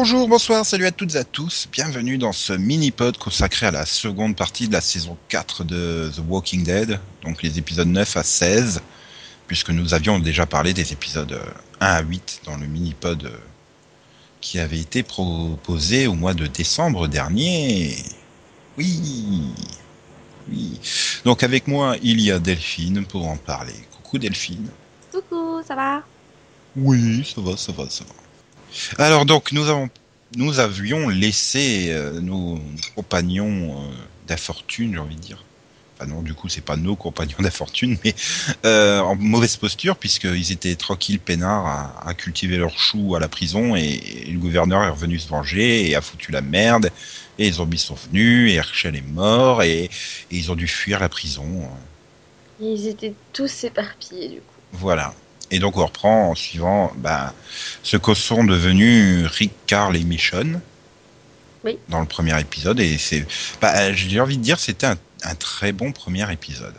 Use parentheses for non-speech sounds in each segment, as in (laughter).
Bonjour, bonsoir, salut à toutes et à tous. Bienvenue dans ce mini-pod consacré à la seconde partie de la saison 4 de The Walking Dead, donc les épisodes 9 à 16, puisque nous avions déjà parlé des épisodes 1 à 8 dans le mini-pod qui avait été proposé au mois de décembre dernier. Oui, oui. Donc avec moi, il y a Delphine pour en parler. Coucou Delphine. Coucou, ça va? Oui, ça va, ça va, ça va. Alors donc nous avons nous avions laissé euh, nos compagnons euh, d'infortune, j'ai envie de dire. Enfin non, du coup c'est pas nos compagnons (laughs) d'infortune, mais euh, en mauvaise posture puisqu'ils étaient tranquilles, peinards, à, à, cultiver leurs choux à la prison et, et, le gouverneur est revenu se venger et a foutu la merde. Et les zombies sont venus et Herschel est mort et, et ils ont dû fuir la prison. Ils étaient tous éparpillés du coup. Voilà. Et donc on reprend en suivant bah, ce que sont devenus Rick, Carl et Michonne oui. dans le premier épisode. Et c'est, bah, j'ai envie de dire, c'était un, un, très bon premier épisode.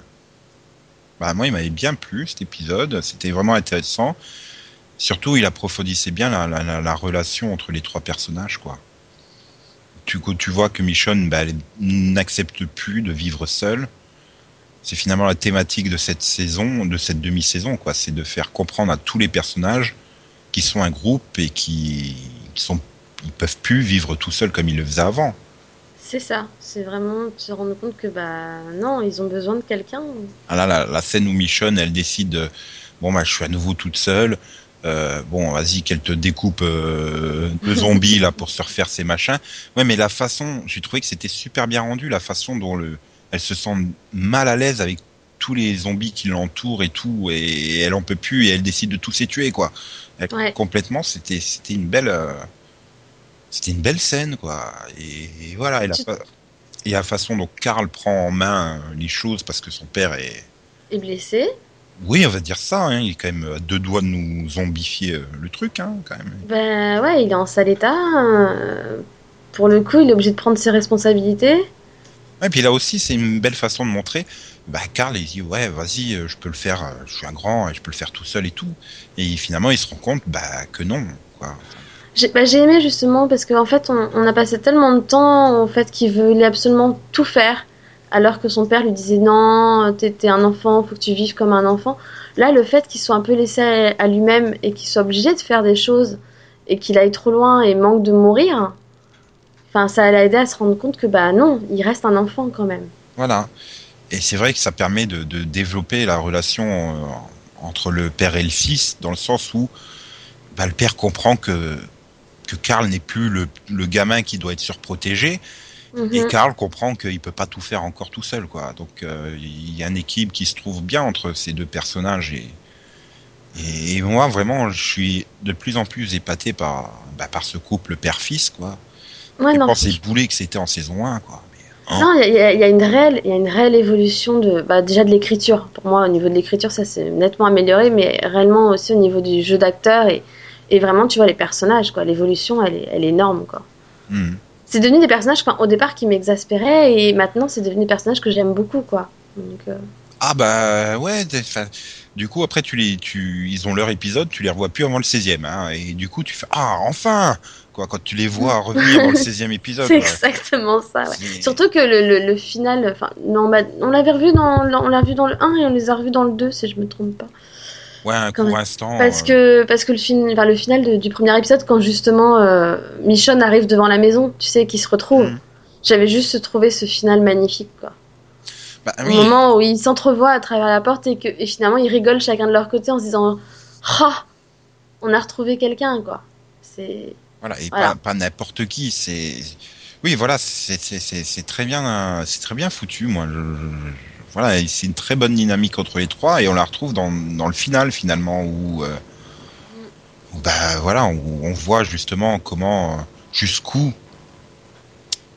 Bah, moi, il m'avait bien plu cet épisode. C'était vraiment intéressant. Surtout, il approfondissait bien la, la, la, la relation entre les trois personnages, quoi. Tu, tu vois que Michonne, bah, n'accepte plus de vivre seule c'est finalement la thématique de cette saison, de cette demi-saison, quoi. C'est de faire comprendre à tous les personnages qui sont un groupe et qui, qui sont, ils peuvent plus vivre tout seuls comme ils le faisaient avant. C'est ça. C'est vraiment de se rendre compte que bah non, ils ont besoin de quelqu'un. Ah là, la, la, scène où Michonne, elle décide, bon bah je suis à nouveau toute seule. Euh, bon, vas-y, qu'elle te découpe euh, de (laughs) zombies là pour se refaire ses machins. Ouais, mais la façon, j'ai trouvé que c'était super bien rendu, la façon dont le elle se sent mal à l'aise avec tous les zombies qui l'entourent et tout, et elle en peut plus et elle décide de tous les tuer quoi. Elle, Ouais. Complètement, c'était c'était une belle euh, c'était une belle scène quoi. Et, et voilà, et la, et façon dont Karl prend en main les choses parce que son père est Et blessé. oui, on va dire ça, hein, il est quand même à deux doigts de nous zombifier euh, le truc hein, quand même. Ben ouais, il est en sale état. euh, Pour le coup, il est obligé de prendre ses responsabilités. Et puis là aussi, c'est une belle façon de montrer. Bah, Karl, il dit ouais, vas-y, euh, je peux le faire. euh, Je suis un grand, et je peux le faire tout seul et tout. Et finalement, il se rend compte bah que non, bah, j'ai aimé justement parce qu'en fait, on, a passé tellement de temps au fait qu'il voulait absolument tout faire, alors que son père lui disait non, t'es un enfant, faut que tu vives comme un enfant. Là, le fait qu'il soit un peu laissé à lui-même et qu'il soit obligé de faire des choses et qu'il aille trop loin et manque de mourir, enfin, ça l'a aidé à se rendre compte que bah non, il reste un enfant quand même. Voilà. Et c'est vrai que ça permet de, de développer la relation euh, entre le père et le fils, dans le sens où bah, le père comprend que que Karl n'est plus le, le gamin qui doit être surprotégé, Mhm. Et Karl comprend qu'il peut pas tout faire encore tout seul, quoi. Donc euh, il y a une équipe qui se trouve bien entre ces deux personnages et et, et moi vraiment je suis de plus en plus épaté par bah, par ce couple père-fils, quoi. Ouais, non, pensais boulet que c'était en saison 1, quoi. Mais, hein. Non, il y, a- il y a une réelle, il y a une réelle évolution de, bah, déjà de l'écriture. Pour moi, au niveau de l'écriture, ça s'est nettement amélioré, mais réellement aussi au niveau du jeu d'acteur et, et vraiment, tu vois, les personnages, quoi. L'évolution, elle est, elle est énorme, quoi. Hmm. C'est devenu des personnages, enfin, au départ, qui m'exaspéraient et maintenant, c'est devenu des personnages que j'aime beaucoup, quoi. Donc, euh, Ah bah ouais, du coup après tu les tu ils ont leur épisode, tu les revois plus avant le 16e hein, et du coup tu fais ah enfin quoi quand tu les vois revenir dans le (laughs) 16e épisode. c'est exactement ça, ouais. Surtout que le, le, le final, enfin, non, bah, on l'avait revu dans, on l'a vu dans le 1 et on les a revus dans le 2, si je me trompe pas. Ouais, un quand court même. instant. Parce euh, que, parce que le, fin, enfin, le final de- du premier épisode, quand justement euh, Michonne arrive devant la maison, tu sais, qu'ils se retrouvent, Mm. j'avais juste trouvé ce final magnifique. Quoi. bah, Au moment où ils s'entrevoient à travers la porte et, que, et finalement ils rigolent chacun de leur côté en se disant Ah, on a retrouvé quelqu'un, quoi. C'est. Voilà, et Voilà. pas, pas n'importe qui. C'est oui, voilà, c'est c'est- c'est c'est très bien, euh, c'est très bien foutu. Moi, je, voilà, c'est une très bonne dynamique entre les trois, et on la retrouve dans dans le final finalement où, euh, où, bah voilà, où on voit justement comment euh, jusqu'où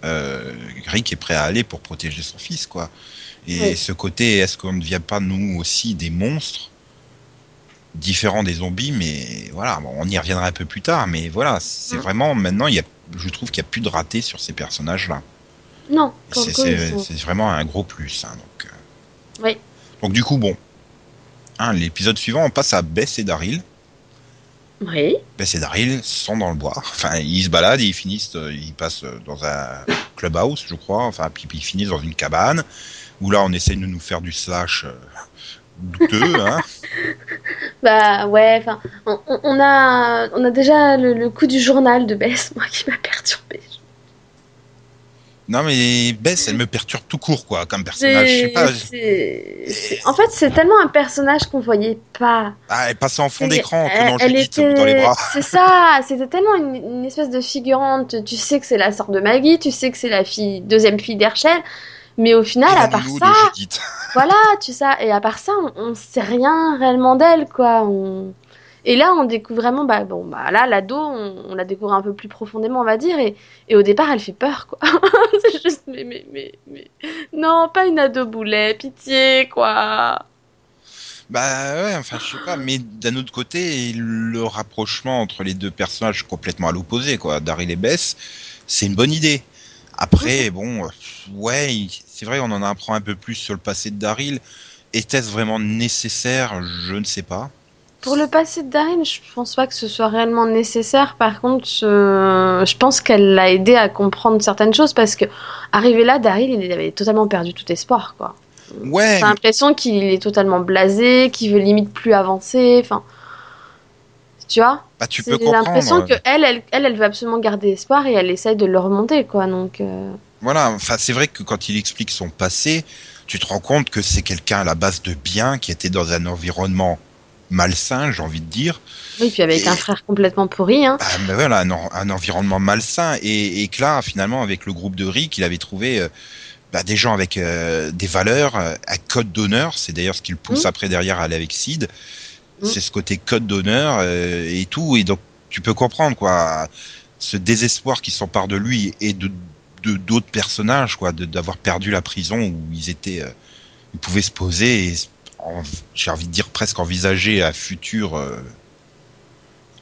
euh, Rick est prêt à aller pour protéger son fils, quoi. Et Oui. ce côté, est-ce qu'on ne devient pas nous aussi des monstres différents des zombies, mais voilà, bon, on y reviendra un peu plus tard, mais voilà, c'est Mm. vraiment maintenant, il y a, je trouve qu'il n'y a plus de raté sur ces personnages-là. Non, sont- c'est vraiment un gros plus. hein, donc, euh. Oui. donc du coup, bon, hein, l'épisode suivant, on passe à Bess et Daryl. Oui. Bess et Daryl sont dans le bois. Enfin, ils se baladent, et ils finissent, euh, ils passent dans un clubhouse, je crois. Enfin, puis, puis ils finissent dans une cabane où là, on essaye de nous faire du slash euh, douteux, hein. (laughs) Bah ouais, enfin, on, a, on a déjà le, le coup du journal de Bess, moi, qui m'a perturbée. Non, mais Bess, elle me perturbe tout court, quoi, comme personnage. Je sais pas. En fait, c'est tellement un personnage qu'on voyait pas. Ah, elle passait en fond d'écran en elle- Judith dans les bras. C'est ça, c'était tellement une, une espèce de figurante. Tu sais que c'est la sœur de Maggie, tu sais que c'est la fille, deuxième fille d'Herschel, mais au final, à part ça, (laughs) voilà, tu sais, et à part ça, on, on sait rien réellement d'elle, quoi. On- Et là, on découvre vraiment, bah bon, bah là, l'ado, on, on la découvre un peu plus profondément, on va dire, et, et au départ, elle fait peur, quoi. (laughs) c'est juste, mais, mais, mais, mais, non, pas une ado boulet, pitié, quoi. Bah ouais, enfin je sais pas, mais d'un autre côté, le rapprochement entre les deux personnages complètement à l'opposé, quoi, Daryl et Bess, c'est une bonne idée. Après, bon, ouais, c'est vrai, on en apprend un peu plus sur le passé de Daryl. Était-ce vraiment nécessaire? Je ne sais pas. Pour le passé de Daryl, je pense pas que ce soit réellement nécessaire. Par contre, je, je pense qu'elle l'a aidé à comprendre certaines choses parce que, arrivé là, Daryl, il avait totalement perdu tout espoir, quoi. Ouais, J'ai l'impression qu'il est totalement blasé, qu'il veut limite plus avancer. Enfin, tu vois, bah tu j'ai peux comprendre. l'impression que elle, elle, elle, elle veut absolument garder espoir et elle essaye de le remonter, quoi. Donc, euh, Voilà, enfin c'est vrai que quand il explique son passé, tu te rends compte que c'est quelqu'un à la base de bien qui était dans un environnement malsain, j'ai envie de dire. oui, puis avec Et- un frère complètement pourri, hein. Ah, voilà, un, en- un environnement malsain et, et que là, finalement, avec le groupe de Rick, il avait trouvé euh, bah, des gens avec euh, des valeurs, euh, un code d'honneur. C'est d'ailleurs ce qui le pousse Mm. après derrière à aller avec Sid. Mm. C'est ce côté code d'honneur euh, et tout. Et donc, tu peux comprendre quoi, ce désespoir qui s'empare de lui et de d'autres personnages, quoi, d'avoir perdu la prison où ils étaient, euh, ils pouvaient se poser et en- j'ai envie de dire presque envisager un futur. euh,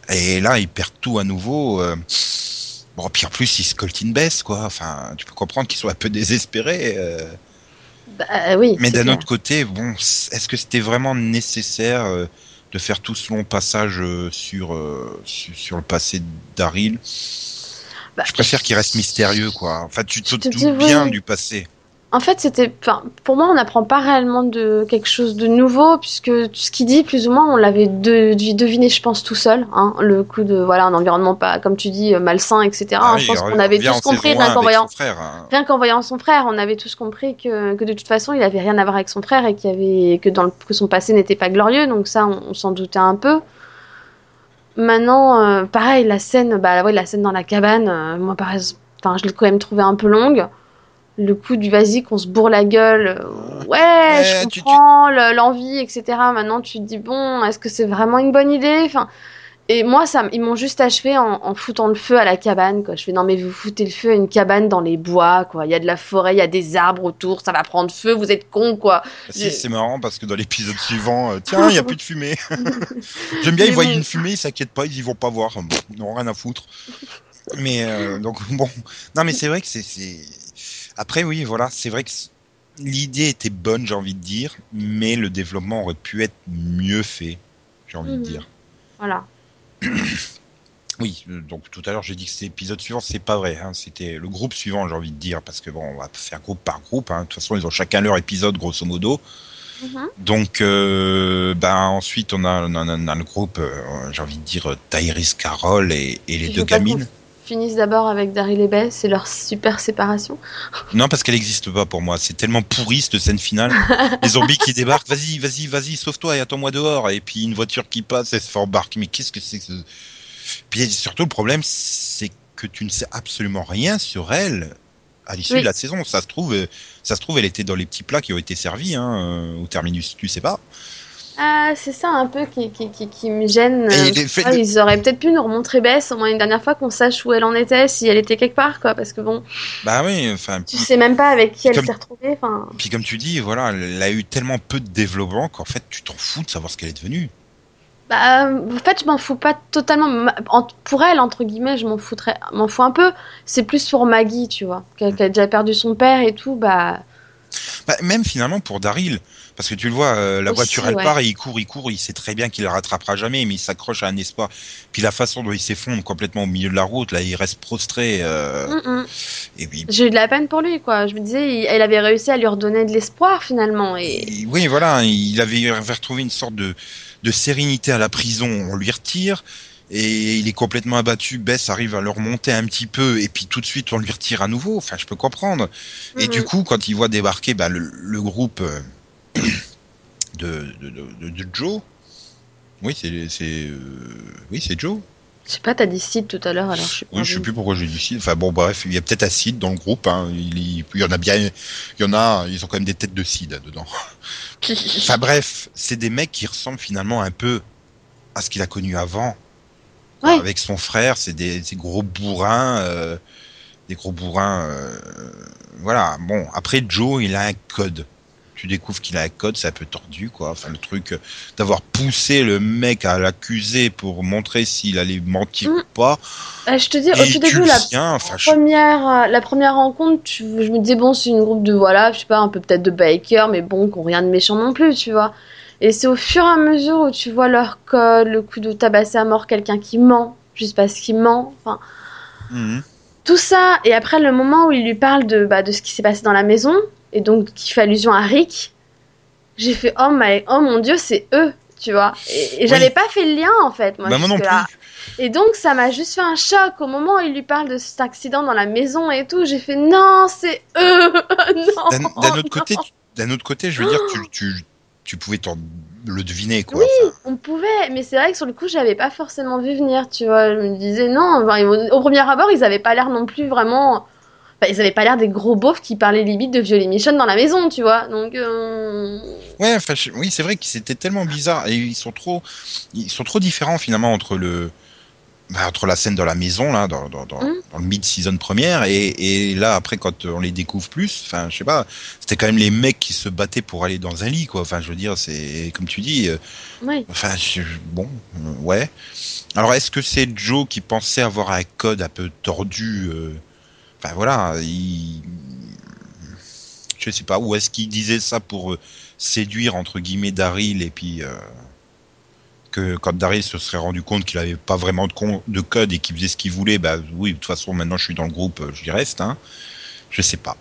et là, ils perdent tout à nouveau. euh. Bon, puis en plus, ils se coltent une baisse, quoi. Enfin, tu peux comprendre qu'ils sont un peu désespérés. euh. Bah, oui. Mais d'un autre côté, bon, est-ce que c'était vraiment nécessaire de faire tout ce long passage euh, sur, euh, sur sur le passé de Daryl Bah, Je préfère qu'il reste mystérieux, quoi. Enfin, tu te oui. bien du passé. En fait, c'était, enfin, pour moi, on n'apprend pas réellement de quelque chose de nouveau, puisque tout ce qu'il dit, plus ou moins, on l'avait de- deviné, je pense, tout seul. Hein, le coup de, voilà, un environnement pas, comme tu dis, euh, malsain, etc. Ah hein, oui, je pense il qu'on avait tous compris, rien qu'en voyant, son frère, hein. rien qu'en voyant son frère, on avait tous compris que, que de toute façon, il avait rien à voir avec son frère et qu'il y avait, que dans le, que son passé n'était pas glorieux. Donc ça, on, on s'en doutait un peu. Maintenant, euh, pareil, la scène, bah, ouais, la scène dans la cabane, euh, moi, pareil, enfin, je l'ai quand même trouvée un peu longue. Le coup du vas-y qu'on se bourre la gueule, euh, ouais, Ouais, je tu- tu- comprends le- l'envie, etc. Maintenant, tu te dis bon, est-ce que c'est vraiment une bonne idée? Enfin, et moi, ça, ils m'ont juste achevé en, en foutant le feu à la cabane. Quoi. Je fais non, mais vous foutez le feu à une cabane dans les bois, quoi. Il y a de la forêt, il y a des arbres autour, ça va prendre feu. Vous êtes con, quoi. Ah, Si, Je- c'est marrant parce que dans l'épisode suivant, euh, tiens, il n'y a plus de fumée. (laughs) J'aime bien, ils voient une fumée, ils s'inquiètent pas, ils y vont pas voir. Ils n'ont rien à foutre. Mais euh, donc, bon. Non, mais c'est vrai que c'est. Après, oui, voilà, c'est vrai que l'idée était bonne, j'ai envie de dire, mais le développement aurait pu être mieux fait, j'ai envie Mhm. de dire. Voilà. (clears throat) Oui, euh, donc tout à l'heure j'ai dit que c'était l'épisode suivant, c'est pas vrai, hein, c'était le groupe suivant, j'ai envie de dire, parce que bon, on va faire groupe par groupe, hein. de toute façon ils ont chacun leur épisode grosso modo. Mhm. Donc, euh, ben ensuite on a, on a- on a le groupe, euh, j'ai envie de dire Tyrese Carroll et, et les deux gamines. Finissent d'abord avec Daryl et Bess, c'est leur super séparation. Non, parce qu'elle n'existe pas pour moi. C'est tellement pourri cette scène finale. (laughs) les zombies qui débarquent, vas-y, vas-y, vas-y, sauve-toi et attends-moi dehors. Et puis une voiture qui passe, elle se fait embarquer. Mais qu'est-ce que c'est que. Puis surtout le problème, c'est que tu ne sais absolument rien sur elle à l'issue Oui. de la saison. Ça se trouve, euh, ça se trouve, elle était dans les petits plats qui ont été servis hein, euh, au terminus. Tu sais pas. Ah, c'est ça un peu qui, qui, qui, qui me gêne. Euh, fait ah, Ils auraient peut-être pu nous remontrer Bess au moins une dernière fois qu'on sache où elle en était, si elle était quelque part, quoi. Parce que bon, Bah oui, enfin. tu sais même pas avec qui elle Comme- s'est retrouvée. Enfin, Puis comme tu dis, voilà, elle a eu tellement peu de développement qu'en fait, tu t'en fous de savoir ce qu'elle est devenue. bah, euh, en fait, je m'en fous pas totalement. Pour elle, entre guillemets, je m'en foutrais, m'en fous un peu. C'est plus pour Maggie, tu vois, qu'elle qu'elle a déjà perdu son père et tout. Bah, Bah, même finalement pour Daryl, parce que tu le vois, euh, la Aussi, voiture elle ouais. part et il court, il court, il sait très bien qu'il la rattrapera jamais, mais il s'accroche à un espoir. Puis la façon dont il s'effondre complètement au milieu de la route, là, il reste prostré. euh, Mm, mm. et puis, J'ai eu de la peine pour lui, quoi. Je me disais, il, elle avait réussi à lui redonner de l'espoir finalement. Et et oui, voilà, il avait, avait retrouvé une sorte de, de sérénité à la prison. On lui retire. Et il est complètement abattu, Bess arrive à le remonter un petit peu, et puis tout de suite on lui retire à nouveau. Enfin, je peux comprendre. Et Mhm. du coup, quand il voit débarquer bah, le, le groupe euh, (clears throat) de, de, de, de Joe, oui, c'est c'est euh, oui, c'est Joe. je sais pas, t'as dit Sid tout à l'heure, alors je sais pas. Oui, je sais plus pourquoi j'ai dit Sid. Enfin bon, bref, il y a peut-être acide dans le groupe. Hein. Il, il- il y en a bien, il y en a, ils ont quand même des têtes de Sid dedans. (laughs) Enfin bref, c'est des mecs qui ressemblent finalement un peu à ce qu'il a connu avant. Ouais. Avec son frère, c'est des, des gros bourrins, euh, des gros bourrins. euh, voilà. Bon, après Joe, il a un code. Tu découvres qu'il a un code, c'est un peu tordu, quoi. Enfin, le truc euh, d'avoir poussé le mec à l'accuser pour montrer s'il allait mentir Mm. ou pas. Euh, je te dis, au tout début, la tiens, enfin, je- première, euh, la première rencontre, tu- je me disais, bon, c'est une groupe de, voilà, je sais pas, un peu peut-être de bikers, mais bon, qui ont rien de méchant non plus, tu vois. Et c'est au fur et à mesure où tu vois leur code, le coup de tabasser à mort quelqu'un qui ment, juste parce qu'il ment, enfin, Mhm. tout ça. Et après, le moment où il lui parle de, bah, de ce qui s'est passé dans la maison, et donc qui fait allusion à Rick, j'ai fait, oh, my, oh mon dieu, c'est eux, tu vois. Et, et j'avais Oui. pas fait le lien, en fait, moi, bah, moi non plus. jusque-là. Et donc, ça m'a juste fait un choc. Au moment où il lui parle de cet accident dans la maison et tout, j'ai fait non, c'est eux (laughs) Non D'un autre côté, d'un autre côté, je veux dire, tu, tu, tu pouvais t'en- le deviner, quoi. Oui, Enfin, on pouvait, mais c'est vrai que sur le coup, j'avais pas forcément vu venir, tu vois. Je me disais non, enfin, au premier abord, ils avaient pas l'air non plus vraiment. Enfin, ils avaient pas l'air des gros beaufs qui parlaient limite de violer Michonne dans la maison, tu vois. Donc, euh, Ouais, enfin, oui, c'est vrai que c'était tellement bizarre et ils sont trop, ils sont trop différents finalement entre le, bah, entre la scène dans la maison là, dans, dans, dans, Mm. dans le mid-season première et, et là après quand on les découvre plus, enfin, je sais pas, c'était quand même les mecs qui se battaient pour aller dans un lit quoi. Enfin, je veux dire, c'est comme tu dis, euh, enfin, je- bon, euh, ouais. Alors, est-ce que c'est Joe qui pensait avoir un code un peu tordu euh, Enfin voilà, il... je sais pas. Ou est-ce qu'il disait ça pour euh, séduire entre guillemets Daryl et puis euh, que quand Daryl se serait rendu compte qu'il avait pas vraiment de, con- de code et qu'il faisait ce qu'il voulait, bah oui, de toute façon maintenant je suis dans le groupe, euh, j'y reste. Hein. Je sais pas.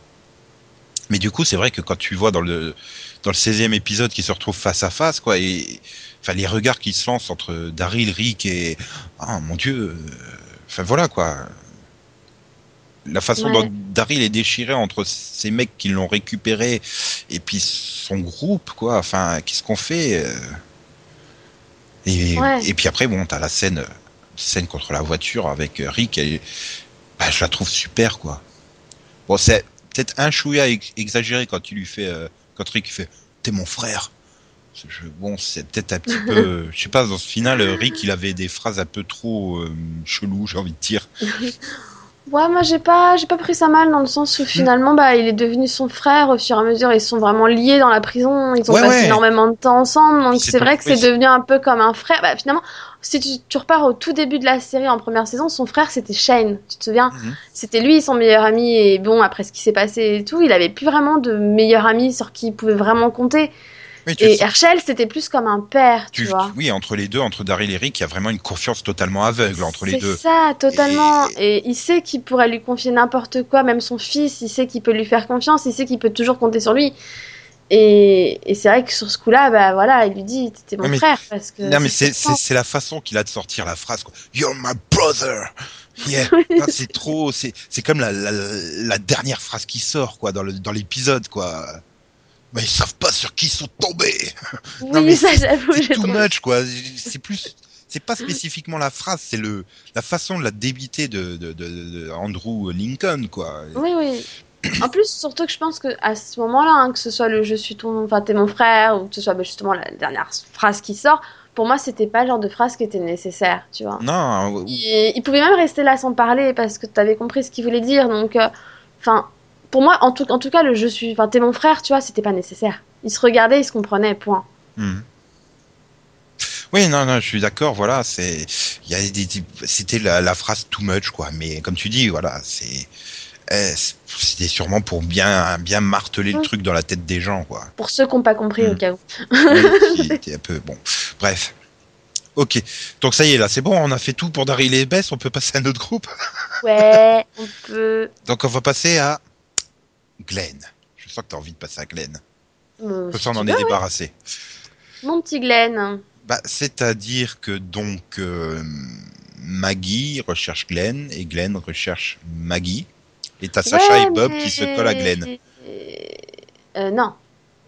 Mais du coup, c'est vrai que quand tu vois dans le dans le 16e épisode qui se retrouve face à face, quoi, et enfin les regards qui se lancent entre Daryl, Rick et ah mon dieu, euh, enfin voilà quoi. La façon Ouais. dont Daryl est déchiré entre ces mecs qui l'ont récupéré et puis son groupe, quoi. Enfin, qu'est-ce qu'on fait euh? Et, Ouais. et puis après, bon, t'as la scène, scène contre la voiture avec euh, Rick. Et, bah, je la trouve super, quoi. Bon, c'est peut-être un chouïa ex- exagéré quand il lui fait, euh, quand Rick fait, t'es mon frère. Je- bon, c'est peut-être un petit peu, (laughs) je sais pas, dans ce final, euh, Rick, il avait des phrases un peu trop euh, cheloues, j'ai envie de dire. (laughs) Ouais, moi j'ai pas, j'ai pas pris ça mal dans le sens Hmm. où finalement bah il est devenu son frère au fur et à mesure ils sont vraiment liés dans la prison, ils ont Ouais, passé ouais. énormément de temps ensemble donc C'est vrai que c'est devenu un peu comme un frère. Bah finalement si tu, tu repars au tout début de la série en première saison, son frère c'était Shane, tu te souviens? Mhm. C'était lui son meilleur ami et bon après ce qui s'est passé et tout, il avait plus vraiment de meilleur ami sur qui il pouvait vraiment compter. Tu Et Herschel c'était plus comme un père, tu, tu- vois. oui, entre les deux, entre Daryl et Rick, il y a vraiment une confiance totalement aveugle entre les C'est deux. ça, totalement. Et... il sait qu'il pourrait lui confier n'importe quoi, même son fils, il sait qu'il peut lui faire confiance, il sait qu'il peut toujours compter sur lui. Et, et c'est vrai que sur ce coup-là, bah voilà, il lui dit, t'es mon mais- frère. Parce que Non, mais c'est, c'est, c'est la façon qu'il a de sortir la phrase, quoi. You're my brother! Yeah. (laughs) C'est trop, c'est, c'est comme la, la, la dernière phrase qui sort, quoi, dans, le, dans l'épisode, quoi. Mais ils savent pas sur qui ils sont tombés! Oui, Non, mais ça j'avoue, C'est too much, quoi. C'est plus, c'est pas spécifiquement la phrase, c'est le, la façon de la débiter de, de, de, de Andrew Lincoln, quoi. Oui, oui. En plus, surtout que je pense que à ce moment-là, hein, que ce soit le je suis ton, enfin t'es mon frère, ou que ce soit bah, justement la dernière phrase qui sort, pour moi c'était pas le genre de phrase qui était nécessaire, tu vois. Non, Il, il pouvait même rester là sans parler parce que t'avais compris ce qu'il voulait dire. Donc, euh, enfin, pour moi, en tout, en tout cas, le je suis, enfin, t'es mon frère, tu vois, c'était pas nécessaire. Ils se regardaient, ils se comprenaient, point. Mhm. Oui, non, non, je suis d'accord. Voilà, c'est, il y a des, des- c'était la, la phrase too much, quoi. Mais comme tu dis, voilà, c'est, Eh, C'était sûrement pour bien, bien marteler le Mm. truc dans la tête des gens, quoi. Pour ceux qui n'ont pas compris au cas où. Oui, (laughs) un peu bon. Bref. Ok. Donc ça y est, là, c'est bon, on a fait tout pour Daryl et Bess, on peut passer à notre groupe? Ouais, (laughs) on peut. Donc on va passer à Glenn. Je sens que tu as envie de passer à Glenn. Euh, on tu en est débarrassé. Mon petit Glenn. Bah, c'est-à-dire que donc euh, Maggie recherche Glenn et Glenn recherche Maggie. Et t'as Sacha et Bob mais- qui se collent à Glenn. Euh, non,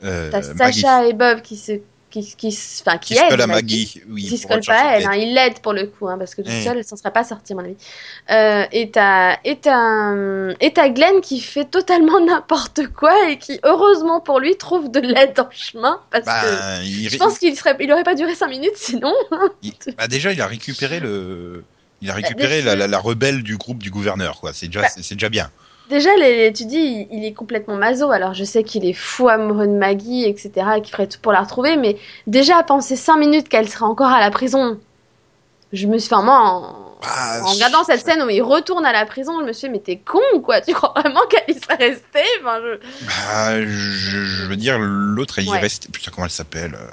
t'as Sacha et Bob qui se. Qui, qui, se- enfin, qui, qui Maggie. Maggie. Oui, qui se colle pas elle, hein, il l'aide pour le coup, hein, parce que toute Mm. seule, elle s'en serait pas sortie, à mon avis. Euh, et t'as Glenn qui fait totalement (laughs) n'importe quoi et qui, heureusement pour lui, trouve de l'aide en chemin, parce que Bah, il, je pense qu'il serait, il aurait pas duré 5 minutes sinon. il- bah, déjà, il a récupéré le. Il a récupéré déjà- la, la- la rebelle du groupe du gouverneur, quoi. C'est déjà, Bah. c'est déjà bien. Déjà, les, tu dis, il, il est complètement maso. Alors, je sais qu'il est fou amoureux de Maggie, etc., et qu'il ferait tout pour la retrouver, mais déjà, à penser 5 minutes qu'elle serait encore à la prison, je me suis, enfin, moi, en, Bah, en regardant cette scène où il retourne à la prison, je me suis dit, mais t'es con ou quoi? Tu crois vraiment qu'elle y serait restée? Enfin, je... bah, je, je veux dire, l'autre, il Ouais. reste. Putain, comment elle s'appelle euh?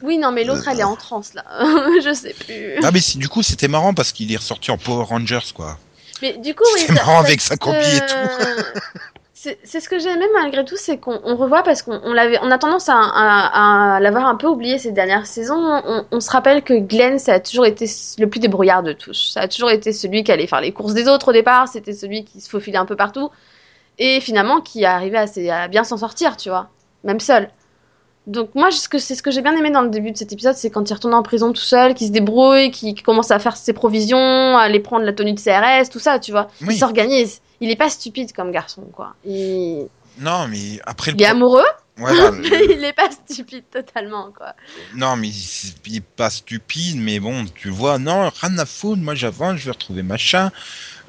Oui, non, mais l'autre, Euh, elle est en transe, là. (laughs) je sais plus. Ah, mais si, du coup, c'était marrant parce qu'il est ressorti en Power Rangers, quoi. Mais du coup, oui. Ça- marrant avec sa combi et tout. Euh, C'est c'est ce que j'ai aimé malgré tout, c'est qu'on on revoit parce qu'on on l'avait, on a tendance à, à- à l'avoir un peu oublié ces dernières saisons. On, on se rappelle que Glenn, ça a toujours été le plus débrouillard de tous. Ça a toujours été celui qui allait faire les courses des autres au départ. C'était celui qui se faufilait un peu partout et finalement qui arrivait à, s'y- à bien s'en sortir, tu vois, même seul. Donc moi, ce que- c'est ce que j'ai bien aimé dans le début de cet épisode, c'est quand il retourne en prison tout seul, qu'il se débrouille, qu'il commence à faire ses provisions, à aller prendre la tenue de CRS, tout ça, tu vois. Oui. Il s'organise. Il est pas stupide comme garçon, quoi. Il, Non, mais après le. il est pro- amoureux, Voilà, (laughs) mais le- il est pas stupide totalement, quoi. Non, mais il il est pas stupide, mais bon, tu vois, non, rien à foutre, moi j'avance, je vais retrouver machin.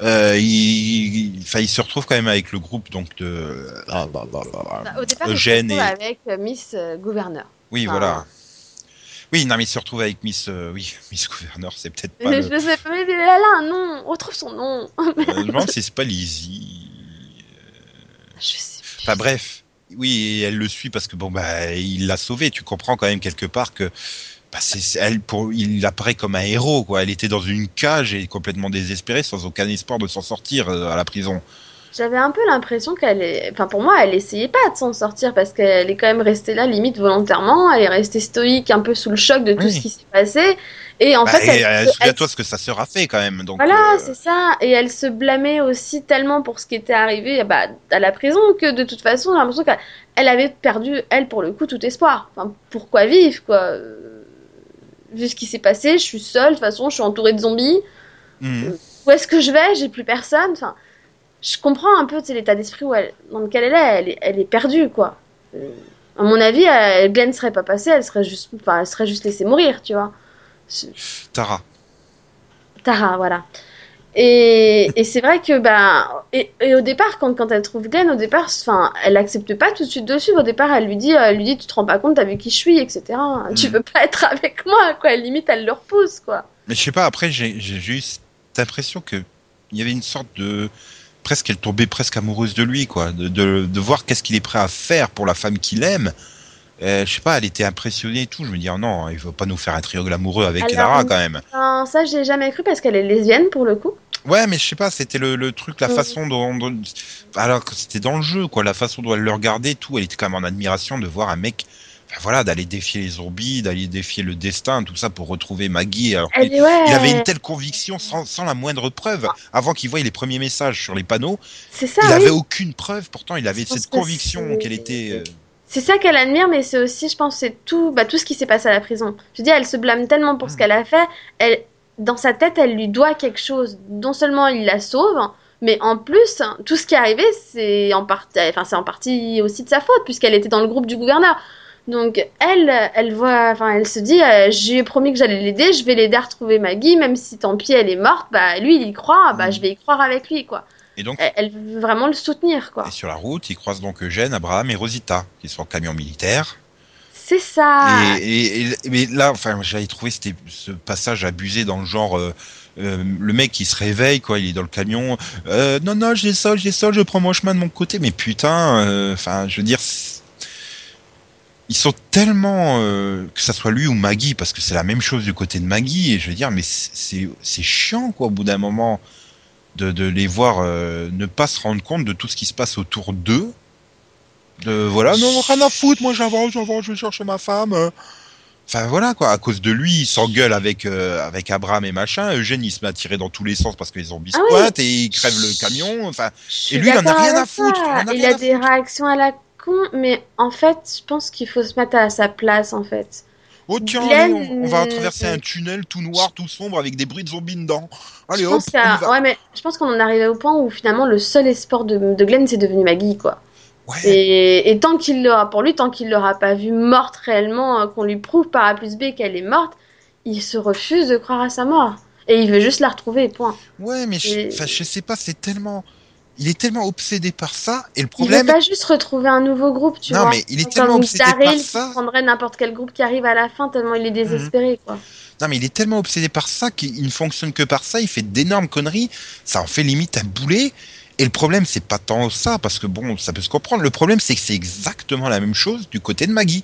Euh, il, il- se retrouve quand même avec le groupe donc de. Ah, bah, bah, bah, Bah, Au départ, Eugène il se retrouve et- avec euh, Miss euh, Gouverneur. Oui, enfin, voilà. Oui, non, mais il se retrouve avec Miss. euh, oui, (laughs) Miss Gouverneur, c'est peut-être pas. Je le- sais pas, mais elle a un nom. On retrouve son nom. Euh, je me demande si c'est pas Lizzie. Je sais plus. Enfin bref, oui, elle le suit parce que bon bah il l'a sauvée. Tu comprends quand même quelque part que bah, elle pour il apparaît comme un héros quoi. Elle était dans une cage et complètement désespérée, sans aucun espoir de s'en sortir euh, à la prison. J'avais un peu l'impression qu'elle est. Enfin, pour moi, elle essayait pas de s'en sortir parce qu'elle est quand même restée là, limite volontairement. Elle est restée stoïque, un peu sous le choc de tout Oui. ce qui s'est passé. Et en Bah, fait, et, elle, euh, elle- souviens-toi ce que sa sœur a fait quand même. Donc Voilà, euh, c'est ça. Et elle se blâmait aussi tellement pour ce qui était arrivé bah, à la prison que de toute façon, j'ai l'impression qu'elle elle avait perdu, elle, pour le coup, tout espoir. Enfin, pourquoi vivre, quoi Vu ce qui s'est passé, je suis seule, de toute façon, je suis entourée de zombies. mhm. Où est-ce que je vais? J'ai plus personne. Enfin, je comprends un peu l'état d'esprit dans lequel elle est. Elle est, elle est perdue, quoi. Euh, À mon avis, elle, Glenn serait pas passée, elle serait juste, enfin, elle serait juste laissée mourir, tu vois. Tara. Tara, voilà. Et, et c'est vrai que bah et, et au départ quand, quand elle trouve Glenn au départ enfin elle accepte pas tout de suite de suivre au départ elle lui dit elle lui dit tu te rends pas compte t'as vu qui je suis etc tu Mm. veux pas être avec moi quoi limite elle le repousse quoi Mais je sais pas. Après j'ai eu cette impression que il y avait une sorte de presque elle tombait presque amoureuse de lui quoi, de de, de voir qu'est-ce qu'il est prêt à faire pour la femme qu'il aime. Euh, je sais pas, elle était impressionnée et tout. Je me dis, oh non, il faut pas nous faire un triangle amoureux avec Alors, Lara quand même. Non, ça j'ai jamais cru parce qu'elle est lesbienne pour le coup Ouais, mais je sais pas, c'était le, le truc, la Mhm. façon dont, dont- alors que c'était dans le jeu, quoi, la façon dont elle le regardait, tout, elle était quand même en admiration de voir un mec, enfin, voilà, d'aller défier les zombies, d'aller défier le destin, tout ça pour retrouver Maggie. Alors ouais il avait une telle conviction sans, sans la moindre preuve. Avant qu'il voie les premiers messages sur les panneaux, ça il oui. avait aucune preuve. Pourtant, il avait cette conviction qu'elle était. euh, C'est ça qu'elle admire, mais c'est aussi, je pense, c'est tout, bah, tout ce qui s'est passé à la prison. Je veux dire, elle se blâme tellement pour ce Mm. qu'elle a fait. Elle, dans sa tête, elle lui doit quelque chose. Non seulement il la sauve, mais en plus, tout ce qui est arrivé, c'est en partie, enfin, c'est en partie aussi de sa faute, puisqu'elle était dans le groupe du gouverneur. Donc, elle, elle voit, enfin, elle se dit, euh, je lui ai promis que j'allais l'aider, je vais l'aider à retrouver Maggie, même si tant pis elle est morte, bah, lui, il y croit, bah, Mm. je vais y croire avec lui, quoi. Et donc, Elle, elle veut vraiment le soutenir, quoi. et sur la route, il croise donc Eugène, Abraham et Rosita, qui sont en camion militaire. C'est ça. Et, et- et- mais là, enfin, j'avais trouvé c'était ce passage abusé dans le genre. euh, euh, le mec qui se réveille, quoi, il est dans le camion. Euh, non, non, je descends, je descends, je prends mon chemin de mon côté. Mais putain, enfin, je veux dire, ils sont tellement euh, que ça soit lui ou Maggie, parce que c'est la même chose du côté de Maggie. Et je veux dire, mais c'est chiant, quoi, au bout d'un moment, de, de les voir euh, ne pas se rendre compte de tout ce qui se passe autour d'eux. De voilà, non, rien à foutre, moi j'avance, j'avance, je vais chercher ma femme. euh. Enfin voilà quoi, à cause de lui, il s'engueule avec euh, avec Abraham et machin. Eugène il se met à tirer dans tous les sens parce que les zombies Ah oui. et il crève le camion. Enfin, suis lui, il en a rien à foutre, il a Il des réactions à la con, mais en fait, je pense qu'il faut se mettre à sa place, en fait. Oh tiens, Glenn, allez, on, on va euh, traverser un tunnel tout noir, tout sombre avec des bruits de zombies dedans. Allez je hop, pense ouais, mais je pense qu'on en est arrivé au point où finalement le seul espoir de, de Glenn c'est devenu Maggie, quoi. Ouais. Et, et tant qu'il l'aura, pour lui, tant qu'il l'aura pas vue morte réellement, euh, qu'on lui prouve par A plus B qu'elle est morte, il se refuse de croire à sa mort. Et il veut juste la retrouver, point. Ouais, mais je, Et- je sais pas, c'est tellement, il est tellement obsédé par ça. Et le Il veut problème, pas juste retrouver un nouveau groupe, tu non vois. mais il est Comme tellement obsédé par qui ça. Mhm. prendrait n'importe quel groupe qui arrive à la fin tellement il est désespéré, quoi. Non, mais il est tellement obsédé par ça qu'il ne fonctionne que par ça. Il fait d'énormes conneries. Ça en fait limite un boulet. Et le problème, c'est pas tant ça, parce que bon, ça peut se comprendre. Le problème, c'est que c'est exactement la même chose du côté de Maggie.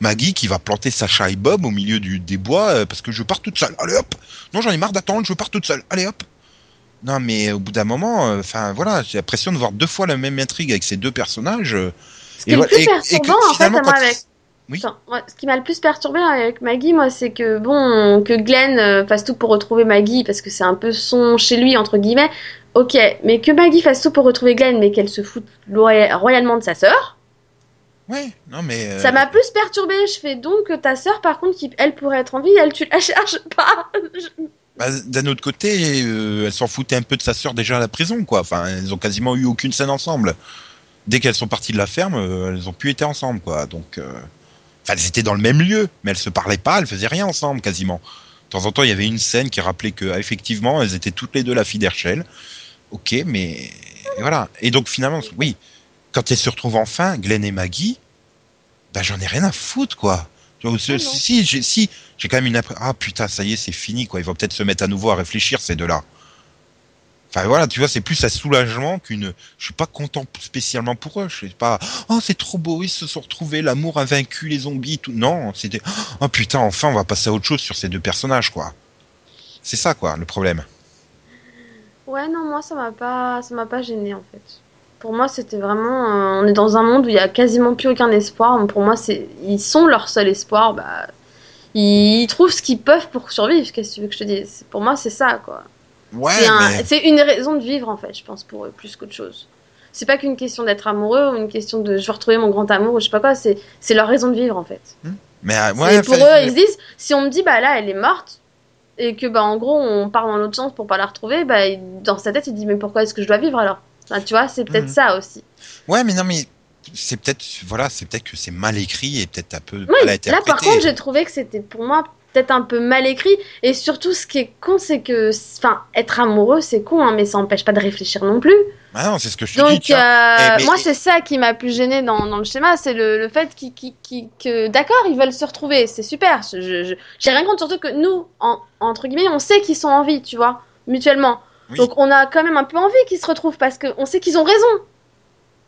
Maggie qui va planter Sacha et Bob au milieu du, des bois euh, parce que je pars toute seule. Allez hop Non, j'en ai marre d'attendre, je pars toute seule. Allez hop Non, mais au bout d'un moment, euh, enfin voilà, j'ai l'impression de voir deux fois la même intrigue avec ces deux personnages. euh, Ce qui et- et que perturbant, en fait, quand- avec Oui. Ouais, ce qui m'a le plus perturbé avec Maggie, moi, c'est que bon, que Glenn euh, fasse tout pour retrouver Maggie parce que c'est un peu son chez lui entre guillemets. Ok, mais que Maggie fasse tout pour retrouver Glenn, mais qu'elle se foute royalement de sa sœur, Ouais, non mais. euh, ça m'a plus perturbé. Je fais donc que ta sœur, par contre, qui elle pourrait être en vie, elle tu la (laughs) cherches pas. Je- Bah, D'un autre côté, euh, elle s'en foutait un peu de sa sœur déjà à la prison, quoi. Enfin, elles ont quasiment eu aucune scène ensemble. Dès qu'elles sont parties de la ferme, euh, elles ont pu été ensemble, quoi. Donc, euh, enfin, elles étaient dans le même lieu, mais elles se parlaient pas, elles faisaient rien ensemble, quasiment. De temps en temps, il y avait une scène qui rappelait que, ah, effectivement, elles étaient toutes les deux la fille d'Herschel. Ok, mais voilà. Et donc, finalement, oui, quand elles se retrouvent enfin, Glenn et Maggie, bah, j'en ai rien à foutre, quoi. Ah si, j'ai, si, quand même une impression. Ah putain, ça y est, c'est fini, quoi. Ils vont peut-être se mettre à nouveau à réfléchir, ces deux-là. Enfin voilà, tu vois, c'est plus un soulagement qu'une. Je suis pas content spécialement pour eux. Je sais pas. Oh, c'est trop beau, ils se sont retrouvés, l'amour a vaincu les zombies, tout. Non, c'était. Oh putain, enfin, on va passer à autre chose sur ces deux personnages, quoi. C'est ça, quoi, le problème. Ouais, non, moi, ça m'a pas, ça m'a pas gêné en fait. Pour moi, c'était vraiment, euh, on est dans un monde où il y a quasiment plus aucun espoir. Pour moi, c'est, ils sont leur seul espoir. Bah, ils trouvent ce qu'ils peuvent pour survivre. Qu'est-ce que tu veux que je te dise? C'est- Pour moi, c'est ça, quoi. Ouais, C'est un- mais. c'est une raison de vivre en fait, je pense, pour eux, plus qu'autre chose. C'est pas qu'une question d'être amoureux ou une question de je veux retrouver mon grand amour ou je sais pas quoi. C'est, c'est leur raison de vivre en fait. Mais euh, pour enfin, eux, ils se disent, si on me dit, bah là, elle est morte, et que, bah, en gros, on part dans l'autre sens pour pas la retrouver, bah, il- dans sa tête, il dit, mais pourquoi est-ce que je dois vivre alors? Enfin, Tu vois, c'est peut-être Mhm. ça aussi. Ouais, mais non, mais c'est peut-être, voilà, c'est peut-être que c'est mal écrit et peut-être un peu Oui, mal là, interprété. par contre, j'ai trouvé que c'était pour moi peut-être un peu mal écrit, et surtout, ce qui est con, c'est que, enfin, être amoureux, c'est con, hein, mais ça empêche pas de réfléchir non plus. Ah non, c'est ce que je te dis. Donc, tiens. euh, Eh, mais- moi, c'est ça qui m'a plus gêné dans, dans le schéma, c'est le, le fait que, d'accord, ils veulent se retrouver, c'est super. J'ai rien contre, surtout que nous, en, entre guillemets, on sait qu'ils sont en vie, tu vois, mutuellement. Donc, on a quand même un peu envie qu'ils se retrouvent parce qu'on sait qu'ils ont raison,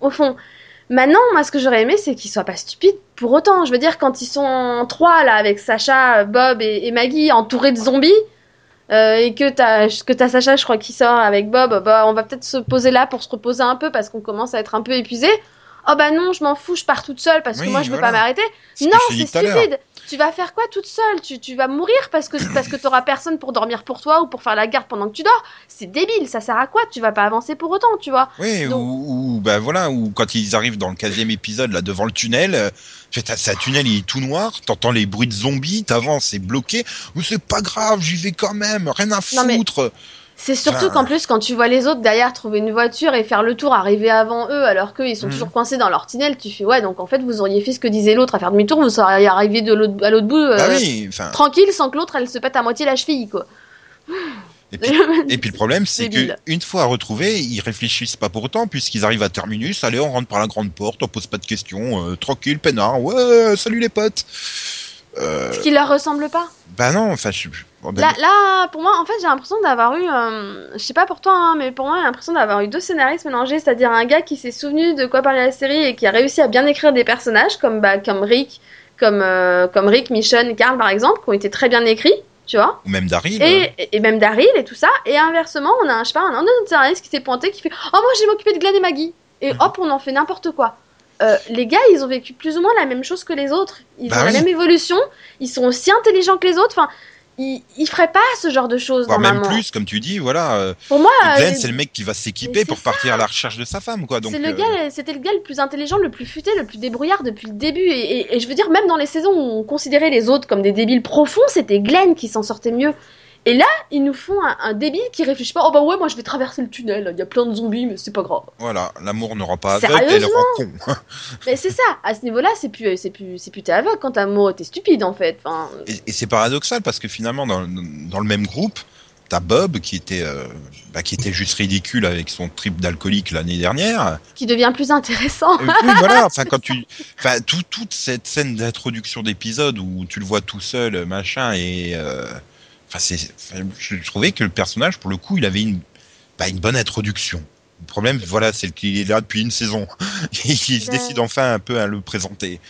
au fond. Maintenant, moi, ce que j'aurais aimé, c'est qu'ils soient pas stupides pour autant. Je veux dire, quand ils sont trois, là, avec Sacha, Bob et, Maggie, entourés de zombies, euh, et que t'as que t'as Sacha, je crois, qui sort avec Bob, bah, on va peut-être se poser là pour se reposer un peu parce qu'on commence à être un peu épuisé. Oh bah non, je m'en fous, je pars toute seule parce que moi je veux voilà. pas m'arrêter. Non, c'est stupide. Tu vas faire quoi toute seule? Tu, tu vas mourir parce que parce que t'auras personne pour dormir pour toi ou pour faire la garde pendant que tu dors. C'est débile, ça sert à quoi? Tu vas pas avancer pour autant, tu vois. Oui, Donc- ou, ou bah voilà, ou quand ils arrivent dans le 15e épisode là devant le tunnel, euh, c'est un tunnel il est tout noir, t'entends les bruits de zombies, t'avances, c'est bloqué, ou c'est pas grave, j'y vais quand même, rien à Non, mais- foutre. C'est surtout Enfin, qu'en plus, quand tu vois les autres derrière trouver une voiture et faire le tour, arriver avant eux, alors qu'eux ils sont Mhm. toujours coincés dans leur tunnel, tu fais ouais, donc en fait vous auriez fait ce que disait l'autre à faire demi-tour, vous seriez arrivé de l'autre à l'autre bout euh, oui, enfin, tranquille sans que l'autre elle se pète à moitié la cheville quoi. Et puis, et puis le (laughs) problème, c'est qu'une fois retrouvés, ils réfléchissent pas pour autant, puisqu'ils arrivent à Terminus. Allez, on rentre par la grande porte, on pose pas de questions, euh, tranquille, peinard. Ouais, salut les potes. Euh, Ce qui leur ressemble pas. bah non, enfin, je, Là, là, pour moi, en fait, j'ai l'impression d'avoir eu, euh, je sais pas pour toi, hein, mais pour moi, j'ai l'impression d'avoir eu deux scénaristes mélangés, c'est-à-dire un gars qui s'est souvenu de quoi parlait la série et qui a réussi à bien écrire des personnages comme bah, comme Rick, comme euh, comme Rick, Michonne, Carl par exemple, qui ont été très bien écrits, tu vois, ou même Daryl. et, et- et même Daryl et tout ça. Et inversement, on a un, je sais pas, un autre scénariste qui s'est pointé, qui fait, oh moi, je vais m'occuper de Glenn et Maggie, et Mhm. hop, on en fait n'importe quoi. Euh, les gars, ils ont vécu plus ou moins la même chose que les autres. Ils Bah ont oui. la même évolution. Ils sont aussi intelligents que les autres. Enfin, ils, ils feraient pas ce genre de choses voire même plus, comme tu dis, voilà. euh, Pour moi, Glenn, euh, c'est le mec qui va s'équiper pour partir à la recherche de sa femme, quoi. Donc, le euh, c'était le gars le plus intelligent, le plus futé, le plus débrouillard depuis le début. Et, et- et je veux dire, même dans les saisons où on considérait les autres comme des débiles profonds, c'était Glenn qui s'en sortait mieux. Et là, ils nous font un, un débile qui réfléchit pas. Oh bah ouais, moi je vais traverser le tunnel. Il y a plein de zombies, mais c'est pas grave. voilà, l'amour ne rend pas aveugle, elle rend con. (laughs) Mais c'est ça. À ce niveau-là, c'est plus, c'est plus, c'est plus t'es aveugle quand t'amoureux, t'es stupide en fait. Enfin, Et, et c'est paradoxal parce que finalement, dans, dans le même groupe, t'as Bob qui était, euh, bah, qui était juste ridicule avec son trip d'alcoolique l'année dernière. qui devient plus intéressant. Oui, voilà. (laughs) Enfin, quand tu, enfin, tout- toute cette scène d'introduction d'épisode où tu le vois tout seul, machin, et, euh, enfin, c'est, je trouvais que le personnage, pour le coup, il avait une, bah, une bonne introduction. Le problème, voilà, c'est qu'il est là depuis une saison (laughs) et qu'il se Ouais. décide enfin un peu à le présenter.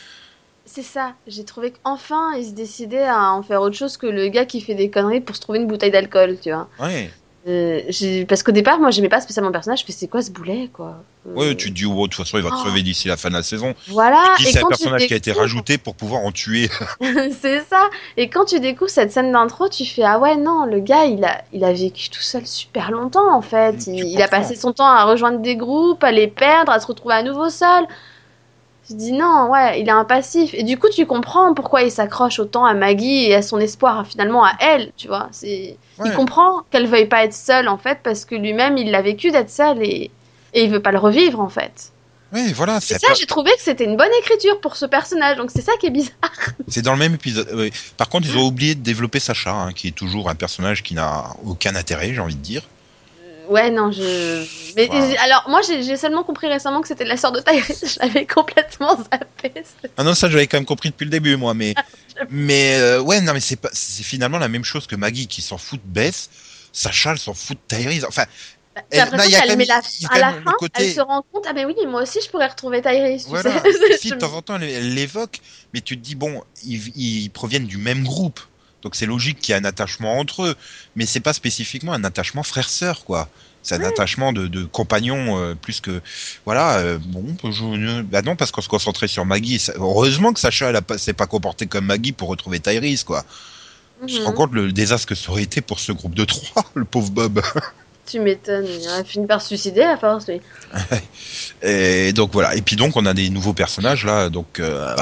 C'est ça. J'ai trouvé qu'enfin, ils se décidaient à en faire autre chose que le gars qui fait des conneries pour se trouver une bouteille d'alcool, tu vois. Ouais. Euh, parce qu'au départ, moi, j'aimais pas spécialement le personnage. Je fais, c'est quoi ce boulet, quoi? Euh, Ouais, tu te dis, oh, de toute façon, il va Oh. crever d'ici la fin de la saison. Voilà. C'est un personnage qui a été rajouté pour pouvoir en tuer. (laughs) (laughs) c'est ça. Et quand tu découvres cette scène d'intro, tu fais ah ouais non, le gars il a il a vécu tout seul super longtemps en fait. Il, il a passé son temps à rejoindre des groupes, à les perdre, à se retrouver à nouveau seul. Tu dis non, ouais, il est un passif. Et du coup, tu comprends pourquoi il s'accroche autant à Maggie et à son espoir finalement à elle, tu vois. C'est Ouais. il comprend qu'elle veuille pas être seule en fait parce que lui-même il l'a vécu d'être seul et et il veut pas le revivre en fait. Ouais, voilà, c'est ça, pas- j'ai trouvé que c'était une bonne écriture pour ce personnage. Donc c'est ça qui est bizarre. (laughs) c'est dans le même épisode. Par contre, ils ont oublié de développer Sacha, hein, qui est toujours un personnage qui n'a aucun intérêt, j'ai envie de dire. Ouais, non, je. Mais Wow. alors, moi, j'ai seulement compris récemment que c'était la sœur de Tyrese. (laughs) Je l'avais complètement zappé. Ah non, ça j'avais quand même compris depuis le début, moi. Mais, mais euh, ouais, non, mais c'est pas, finalement la même chose que Maggie qui s'en fout de Bess. Sacha, elle s'en fout de Tyrese. Enfin, J'ai Eh, non, y a qu'elle même- met la... il y a à la fin, côté- elle se rend compte, ah ben oui, moi aussi, je pourrais retrouver Tyrese, tu voilà. sais. si de temps en temps elle elle l'évoque, mais tu te dis bon, ils, ils proviennent du même groupe, donc c'est logique qu'il y ait un attachement entre eux, mais c'est pas spécifiquement un attachement frère-sœur quoi. C'est un attachement de, de compagnon euh, plus que voilà. euh, bon, je, bah non parce qu'on se concentrait sur Maggie. Ça- heureusement que Sacha elle s'est pas comporté comme Maggie pour retrouver Tyrese quoi. Tu te Mhm. rends compte le désastre que ça aurait été pour ce groupe de trois, (laughs) le pauvre Bob. Tu m'étonnes, il a fini par se suicider à force, lui. Et donc voilà. Et puis donc on a des nouveaux personnages là, donc euh,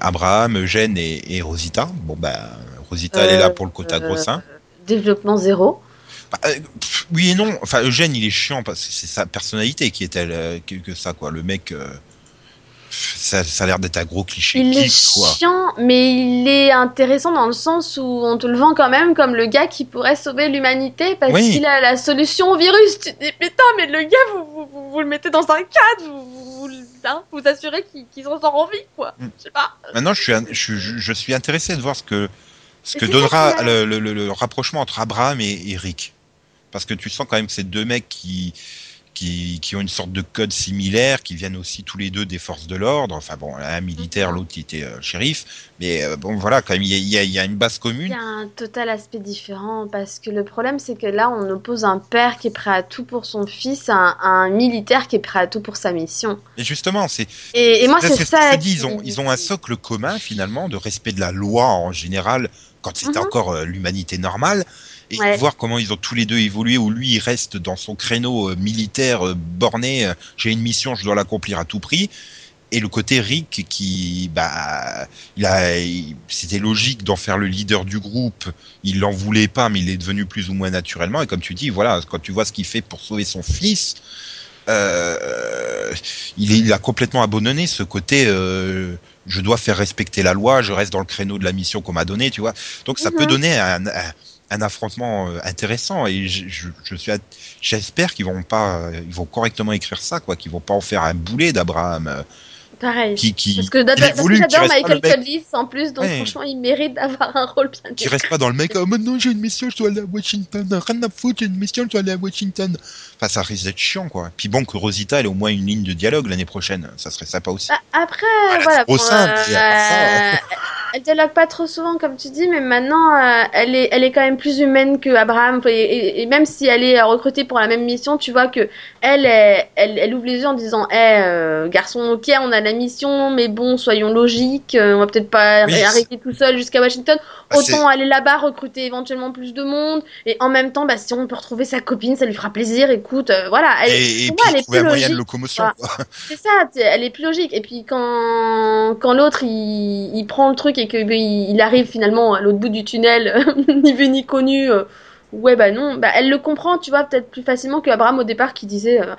Abraham, Eugène et, et Rosita. Bon bah Rosita elle est là Euh, pour le quota gros sein. Développement zéro. Bah, euh, pff, oui et non. Enfin Eugène il est chiant parce que c'est sa personnalité qui est telle euh, que, que ça quoi. Le mec, euh, ça, ça a l'air d'être un gros cliché Il est quoi. chiant, mais il est intéressant dans le sens où on te le vend quand même comme le gars qui pourrait sauver l'humanité parce Oui. qu'il a la solution au virus. Tu te dis, putain, mais le gars, vous, vous, vous, vous le mettez dans un cadre, vous vous, vous, hein, assurez qu'il qu'il s'en sort en vie, quoi. Mm. Je sais pas. Maintenant je suis un- je, je- je suis intéressé de voir ce que ce que donnera le, le- le- le rapprochement entre Abraham et, Rick. Parce que tu sens quand même que c'est deux mecs qui, qui, qui ont une sorte de code similaire, qui viennent aussi tous les deux des forces de l'ordre. Enfin bon, un militaire, Mhm. l'autre qui était euh, shérif. Mais euh, bon, voilà, quand même, il y a, il y a- il y a une base Il commune. y a un total aspect différent parce que le problème c'est que là on oppose un père qui est prêt à tout pour son fils à un, à un militaire qui est prêt à tout pour sa mission. Et justement, c'est Et, et moi c'est ce que ça. ils ont, ils ont un socle commun finalement de respect de la loi en général quand c'était Mhm. encore euh, l'humanité normale. Et Ouais. voir comment ils ont tous les deux évolué, où lui il reste dans son créneau euh, militaire euh, borné, j'ai une mission, je dois l'accomplir à tout prix. Et le côté Rick qui, bah, il a, c'était logique d'en faire le leader du groupe. Il l'en voulait pas, mais il est devenu plus ou moins naturellement. Et comme tu dis, voilà, quand tu vois ce qu'il fait pour sauver son fils, euh, il, est- il a complètement abandonné ce côté. euh, je dois faire respecter la loi, je reste dans le créneau de la mission qu'on m'a donné, tu vois. Donc ça Mhm. peut donner un, un, un affrontement euh, intéressant et je, je, je suis j'espère qu'ils vont pas euh, ils vont correctement écrire ça quoi qu'ils vont pas en faire un boulet d'Abraham euh, Pareil. qui qui Parce que, il est voulu qu'il j'adore Michael Cudlitz en plus, donc Ouais. franchement, il mérite d'avoir un rôle bien qui reste pas dans le mec oh maintenant j'ai une mission je dois aller à Washington rien à foutre j'ai une mission je dois aller à Washington enfin ça risque d'être chiant quoi puis bon que Rosita elle ait au moins une ligne de dialogue l'année prochaine ça serait sympa aussi Bah, Après, Voilà, voilà. trop bon, simple, part ça, euh, (laughs) elle dialogue pas trop souvent, comme tu dis, mais maintenant, euh, elle est, elle est quand même plus humaine que Abraham. Et, et- et même si elle est euh, recrutée pour la même mission, tu vois que elle, elle, elle, elle ouvre les yeux en disant, eh, euh, garçon, ok, on a la mission, mais bon, soyons logiques, euh, on va peut-être pas Oui, arrêter tout seul jusqu'à Washington. Bah, Autant aller là-bas, recruter éventuellement plus de monde, et en même temps, bah, si on peut retrouver sa copine, ça lui fera plaisir. Écoute, euh, voilà. Elle, et, puis elle est un plus moyen de logique. locomotion Voilà. quoi. (laughs) C'est ça, elle est plus logique. Et puis quand, quand l'autre il, il prend le truc et qu'il il arrive finalement à l'autre bout du tunnel, (laughs) ni vu ni connu, euh, ouais bah non, bah elle le comprend, tu vois, peut-être plus facilement que Abraham au départ qui disait euh,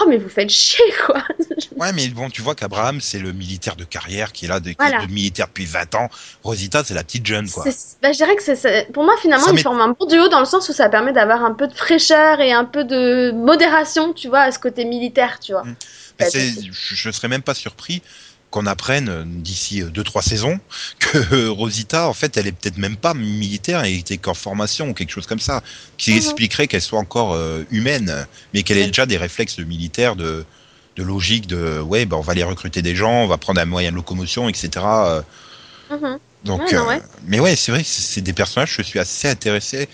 Oh mais vous faites chier quoi (laughs) Ouais, mais bon, tu vois qu'Abraham, c'est le militaire de carrière qui est là, de, Voilà. militaire depuis 20 ans. Rosita, c'est la petite jeune, quoi. Bah, Je dirais que c'est- pour moi finalement Ça ils m'est- forment un bon duo dans le sens où ça permet d'avoir un peu de fraîcheur et un peu de modération, tu vois, à ce côté militaire, tu vois. Mm. Bah, c'est- je, je serais même pas surpris qu'on apprenne euh, d'ici 2-3 saisons (laughs) que euh, Rosita, en fait, elle est peut-être même pas militaire, elle était qu'en formation ou quelque chose comme ça, qui Mhm. expliquerait qu'elle soit encore euh, humaine, mais qu'elle ait déjà des réflexes de militaire, de, de logique, de ouais, bah, on va aller recruter des gens, on va prendre un moyen de locomotion, etc. Mhm. Donc, Ouais, non, euh, ouais. mais ouais, c'est vrai c'est c'est des personnages, je suis assez intéressé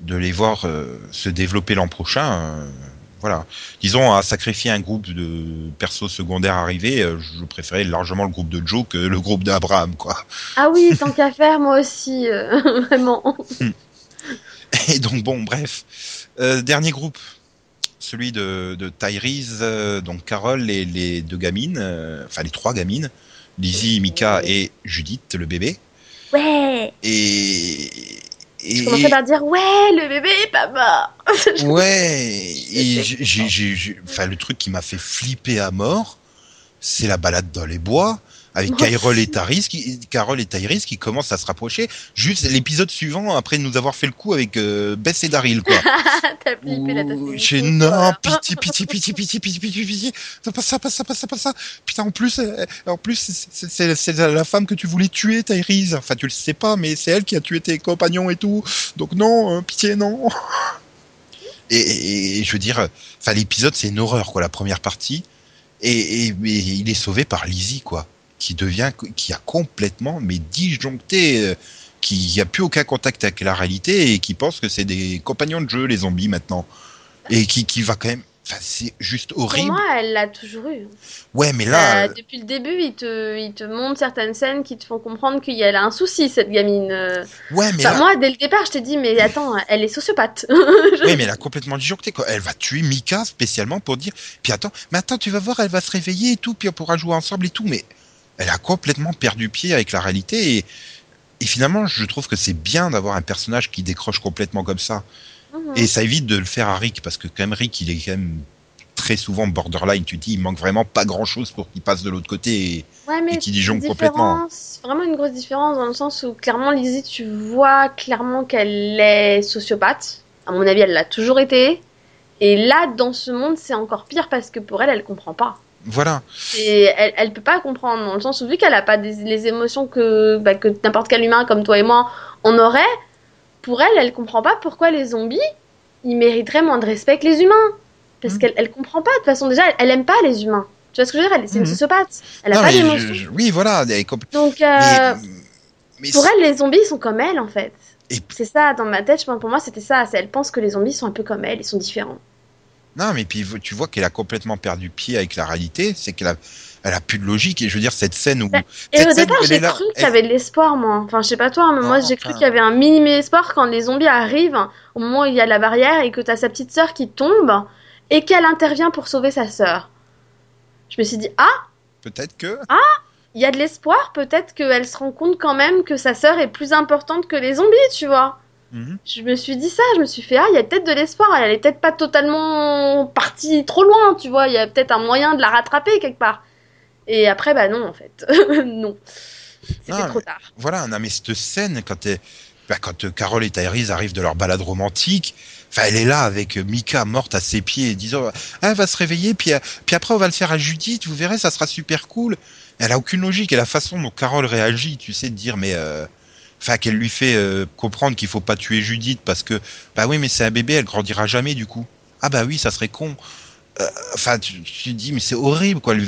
de les voir euh, se développer l'an prochain. Voilà. Disons, à sacrifier un groupe de persos secondaires arrivés, euh, je préférais largement le groupe de Joe que le groupe d'Abraham, quoi. Ah oui, tant qu'à faire, moi aussi, euh, (laughs) vraiment. Et donc, bon, bref. Euh, dernier groupe, celui de, de Tyrese, euh, donc Carole et les deux gamines, euh, enfin les trois gamines, Lizzie, Mika et Judith, le bébé. Ouais Et. Et Je commençais par dire ouais, le bébé est pas mort. (laughs) Ouais, et (laughs) j'ai- enfin, le truc qui m'a fait flipper à mort, c'est la balade dans les bois avec Moi Carole et. Tyrese qui, Carole et Tyrese qui commencent à se rapprocher. Juste l'épisode suivant, après nous avoir fait le coup avec euh, Bess et Daryl, quoi. (laughs) T'as flippé fait J'ai non, (laughs) voilà. pitié, pitié, pitié, pitié, pitié, pitié, pitié. Ça passe, ça passe, ça passe, ça passe, ça. Putain, en plus, euh, en plus, c'est- c'est la femme que tu voulais tuer, Tyrese. Enfin, tu le sais pas, mais c'est elle qui a tué tes compagnons et tout. Donc non, euh, pitié, non. (laughs) Et, et- et je veux dire, enfin, l'épisode, c'est une horreur, quoi, la première partie. Et, et- mais il est sauvé par Lizzie, quoi, qui devient, qui a complètement, mais disjoncté, euh, qui a plus aucun contact avec la réalité et qui pense que c'est des compagnons de jeu, les zombies, maintenant. Et qui, qui va quand même, enfin, c'est juste Pour horrible. moi, elle l'a toujours eu. Ouais, mais là, Euh, depuis le début, il te, il te montre certaines scènes qui te font comprendre qu'il y a un souci, cette gamine. Euh, ouais, mais enfin, là, moi, dès le départ, je t'ai dit, mais attends, elle est sociopathe. (laughs) oui, mais elle a complètement disjoncté, quoi. Elle va tuer Mika spécialement pour dire, puis attends, mais attends, tu vas voir, elle va se réveiller et tout, puis on pourra jouer ensemble et tout, mais elle a complètement perdu pied avec la réalité et, et finalement, je trouve que c'est bien d'avoir un personnage qui décroche complètement comme ça. Mhm. Et ça évite de le faire à Rick, parce que quand même, Rick, il est quand même très souvent borderline. Tu dis, il manque vraiment pas grand chose pour qu'il passe de l'autre côté. Et... Ouais, mais et qui disjoncte une complètement. Vraiment une grosse différence dans le sens où clairement Lizzie, tu vois clairement qu'elle est sociopathe. À mon avis, elle l'a toujours été. Et là, dans ce monde, c'est encore pire parce que pour elle, elle comprend pas. Voilà. Et elle, elle peut pas comprendre dans le sens où vu qu'elle a pas des, les émotions que, bah, que n'importe quel humain comme toi et moi on aurait, pour elle, elle comprend pas pourquoi les zombies ils mériteraient moins de respect que les humains. Parce Mhm. qu'elle elle comprend pas. De toute façon, déjà, elle, elle aime pas les humains. Tu vois ce que je veux dire? C'est une Mhm. sociopathe. Elle a Non, pas je- oui, voilà. elle est Donc, euh, mais, mais pour elle, les zombies sont comme elle en fait. Et- C'est ça, dans ma tête, je pense, pour moi, c'était ça. Elle pense que les zombies sont un peu comme elle, ils sont différents. Non, mais puis tu vois qu'elle a complètement perdu pied avec la réalité. C'est qu'elle a, elle a plus de logique. Et je veux dire, cette scène où. Bah, Et cette au scène départ, j'ai cru qu'il y avait de l'espoir, moi. Enfin, je sais pas toi, mais Non, moi, j'ai cru qu'il y avait un minimum espoir quand les zombies arrivent, au moment où il y a la barrière et que t'as sa petite sœur qui tombe et qu'elle intervient pour sauver sa sœur. Je me suis dit, ah, Peut-être que. il y a de l'espoir, peut-être qu'elle se rend compte quand même que sa sœur est plus importante que les zombies, tu vois. Mhm. Je me suis dit ça, je me suis fait, ah, il y a peut-être de l'espoir, elle est peut-être pas totalement partie trop loin, tu vois, il y a peut-être un moyen de la rattraper quelque part. Et après, bah non, en fait. (laughs) non. C'était Non, trop tard. Voilà, non, mais cette scène, quand bah, quand euh, Carole et Tyrese arrivent de leur balade romantique, enfin, elle est là avec euh, Mika morte à ses pieds, disant, ah, elle va se réveiller, puis, euh, puis après on va le faire à Judith, vous verrez, ça sera super cool. Elle a aucune logique et la façon dont Carole réagit, tu sais, de dire, mais euh, enfin qu'elle lui fait euh, comprendre qu'il faut pas tuer Judith parce que bah oui mais c'est un bébé elle grandira jamais du coup. Ah bah oui ça serait con. Euh, enfin tu, tu dis mais c'est horrible quoi. Le,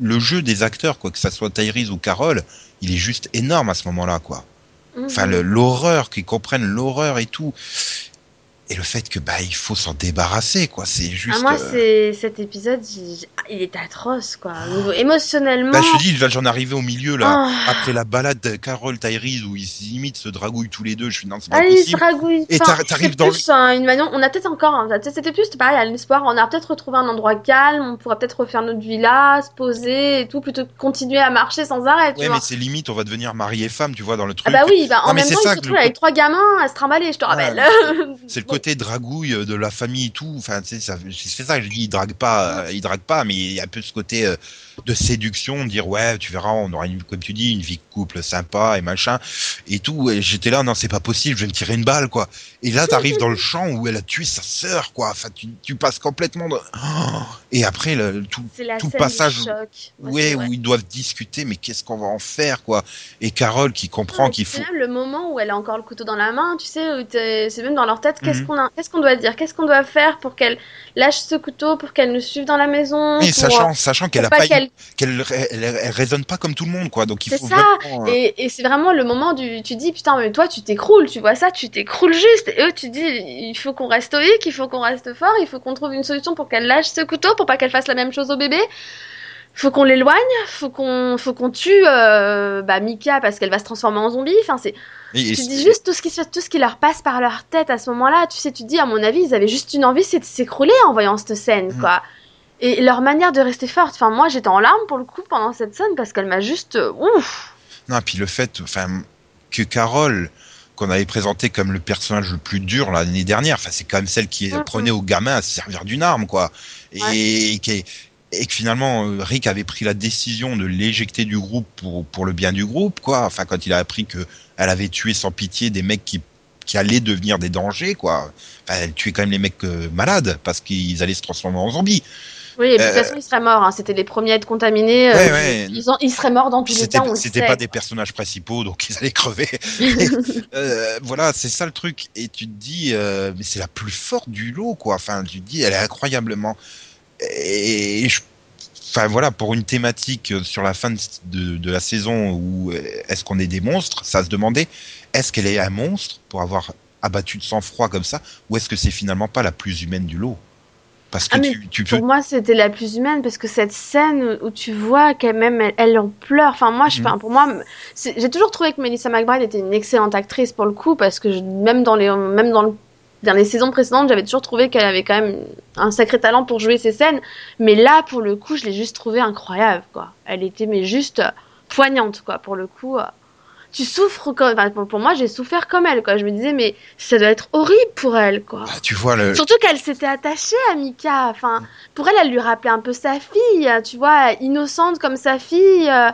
le jeu des acteurs quoi que ça soit Tyrese ou Carole il est juste énorme à ce moment-là quoi. Enfin Mhm. l'horreur qu'ils comprennent l'horreur et tout et le fait que bah il faut s'en débarrasser quoi c'est juste Ah, moi, euh, c'est cet épisode, il, il est atroce, quoi. Émotionnellement. bah, je te dis là, j'en arrivais au milieu là Ah. après la balade de Carole Tyrese où ils limite se dragouillent tous les deux je suis non c'est pas Ah, il se possible ragouille. Et Enfin, t'arri- t'arrives dans le- plus, une manière- On a peut-être encore. hein, C'était plus pareil, à l'espoir. On a peut-être retrouvé un endroit calme. On pourrait peut-être refaire notre vie là, se poser et tout, plutôt que continuer à marcher sans arrêt. Tu Ouais, vois. mais c'est limite, on va devenir mari et femme, tu vois, dans le truc. Ah bah oui, bah, en Non, même temps, ça il se que retrouve le avec trois gamins à se trimballer, je te rappelle. C'est le (laughs) Bon. Côté dragouille de la famille et tout. Enfin, tu sais, ça, c'est ça que je dis, il drague pas, il drague pas, mais il y a un peu ce côté euh, de séduction, de dire ouais, tu verras, on aura une, comme tu dis, une vie de couple sympa et machin et tout. Et j'étais là, non, c'est pas possible, je vais me tirer une balle, quoi. Et là, t'arrives dans le champ où elle a tué sa sœur, quoi. Enfin, tu, tu passes complètement de... Oh et après, le, tout, la tout passage où- ouais, où ils doivent discuter, mais qu'est-ce qu'on va en faire, quoi. Et Carole qui comprend Ouais, qu'il c'est faut. même le moment où elle a encore le couteau dans la main, tu sais, où t'es- c'est même dans leur tête, qu'est-ce Mhm. qu'on a- qu'est-ce qu'on doit dire, qu'est-ce qu'on doit faire pour qu'elle lâche ce couteau, pour qu'elle nous suive dans la maison, Et pour, sachant, sachant qu'elle a pas pas, eu- qu'elle qu'elle elle, elle raisonne pas comme tout le monde, quoi. Donc il faut ça. vraiment. euh, Et, et c'est vraiment le moment du. Tu dis, putain, mais toi, tu t'écroules, tu vois ça, tu t'écroules juste. Et eux, tu dis, il faut qu'on reste stoïque, il faut qu'on reste fort, il faut qu'on trouve une solution pour qu'elle lâche ce couteau, pour pas qu'elle fasse la même chose au bébé. Faut qu'on l'éloigne, faut qu'on faut qu'on tue euh, bah, Mika parce qu'elle va se transformer en zombie. Enfin, c'est. Tu dis juste tout ce, qui, tout ce qui leur passe par leur tête à ce moment-là. Tu sais, tu dis, à mon avis, ils avaient juste une envie, c'est de s'écrouler en voyant cette scène, Mhm. quoi. Et leur manière de rester forte. Enfin, moi, j'étais en larmes pour le coup pendant cette scène parce qu'elle m'a juste. euh, Ouf! Non, puis le fait, enfin, que Carole, qu'on avait présenté comme le personnage le plus dur l'année dernière, enfin, c'est quand même celle qui Mhm. apprenait aux gamins à se servir d'une arme, quoi. Et, Ouais. qui et que finalement, euh, Rick avait pris la décision de l'éjecter du groupe pour, pour le bien du groupe, quoi. Enfin, quand il a appris que elle avait tué sans pitié des mecs qui, qui allaient devenir des dangers, quoi. Enfin, elle tuait quand même les mecs euh, malades parce qu'ils allaient se transformer en zombies. Oui, et de toute Euh, façon, ils seraient morts. hein. C'était les premiers à être contaminés. euh, Ouais, ouais. Ils, ont- ils seraient morts dans tous Puis les cas, le c'était pas des personnages principaux, donc ils allaient crever. (laughs) Euh, voilà, c'est ça le truc. Et tu te dis, mais c'est la plus forte du lot, quoi. Enfin, tu te dis, elle est incroyablement. Et je... enfin voilà, pour une thématique sur la fin de, de, la saison où est-ce qu'on est des monstres, ça se demandait, est-ce qu'elle est un monstre pour avoir abattu de sang-froid comme ça, ou est-ce que c'est finalement pas la plus humaine du lot? Parce que Ah, mais tu, tu peux. Pour moi, c'était la plus humaine parce que cette scène où tu vois qu'elle même elle, elle en pleure. Enfin, moi, je, Mhm. pour moi, j'ai toujours trouvé que Melissa McBride était une excellente actrice pour le coup parce que je- même dans les, même dans le, dans les saisons précédentes, j'avais toujours trouvé qu'elle avait quand même un sacré talent pour jouer ces scènes. Mais là, pour le coup, je l'ai juste trouvée incroyable, quoi. Elle était mais juste euh, poignante, quoi. Pour le coup. Tu souffres comme, enfin, pour- moi, j'ai souffert comme elle, quoi. Je me disais, mais ça doit être horrible pour elle, quoi. Bah, tu vois le. Surtout qu'elle s'était attachée à Mika. Enfin, pour elle, elle lui rappelait un peu sa fille, tu vois, innocente comme sa fille, euh,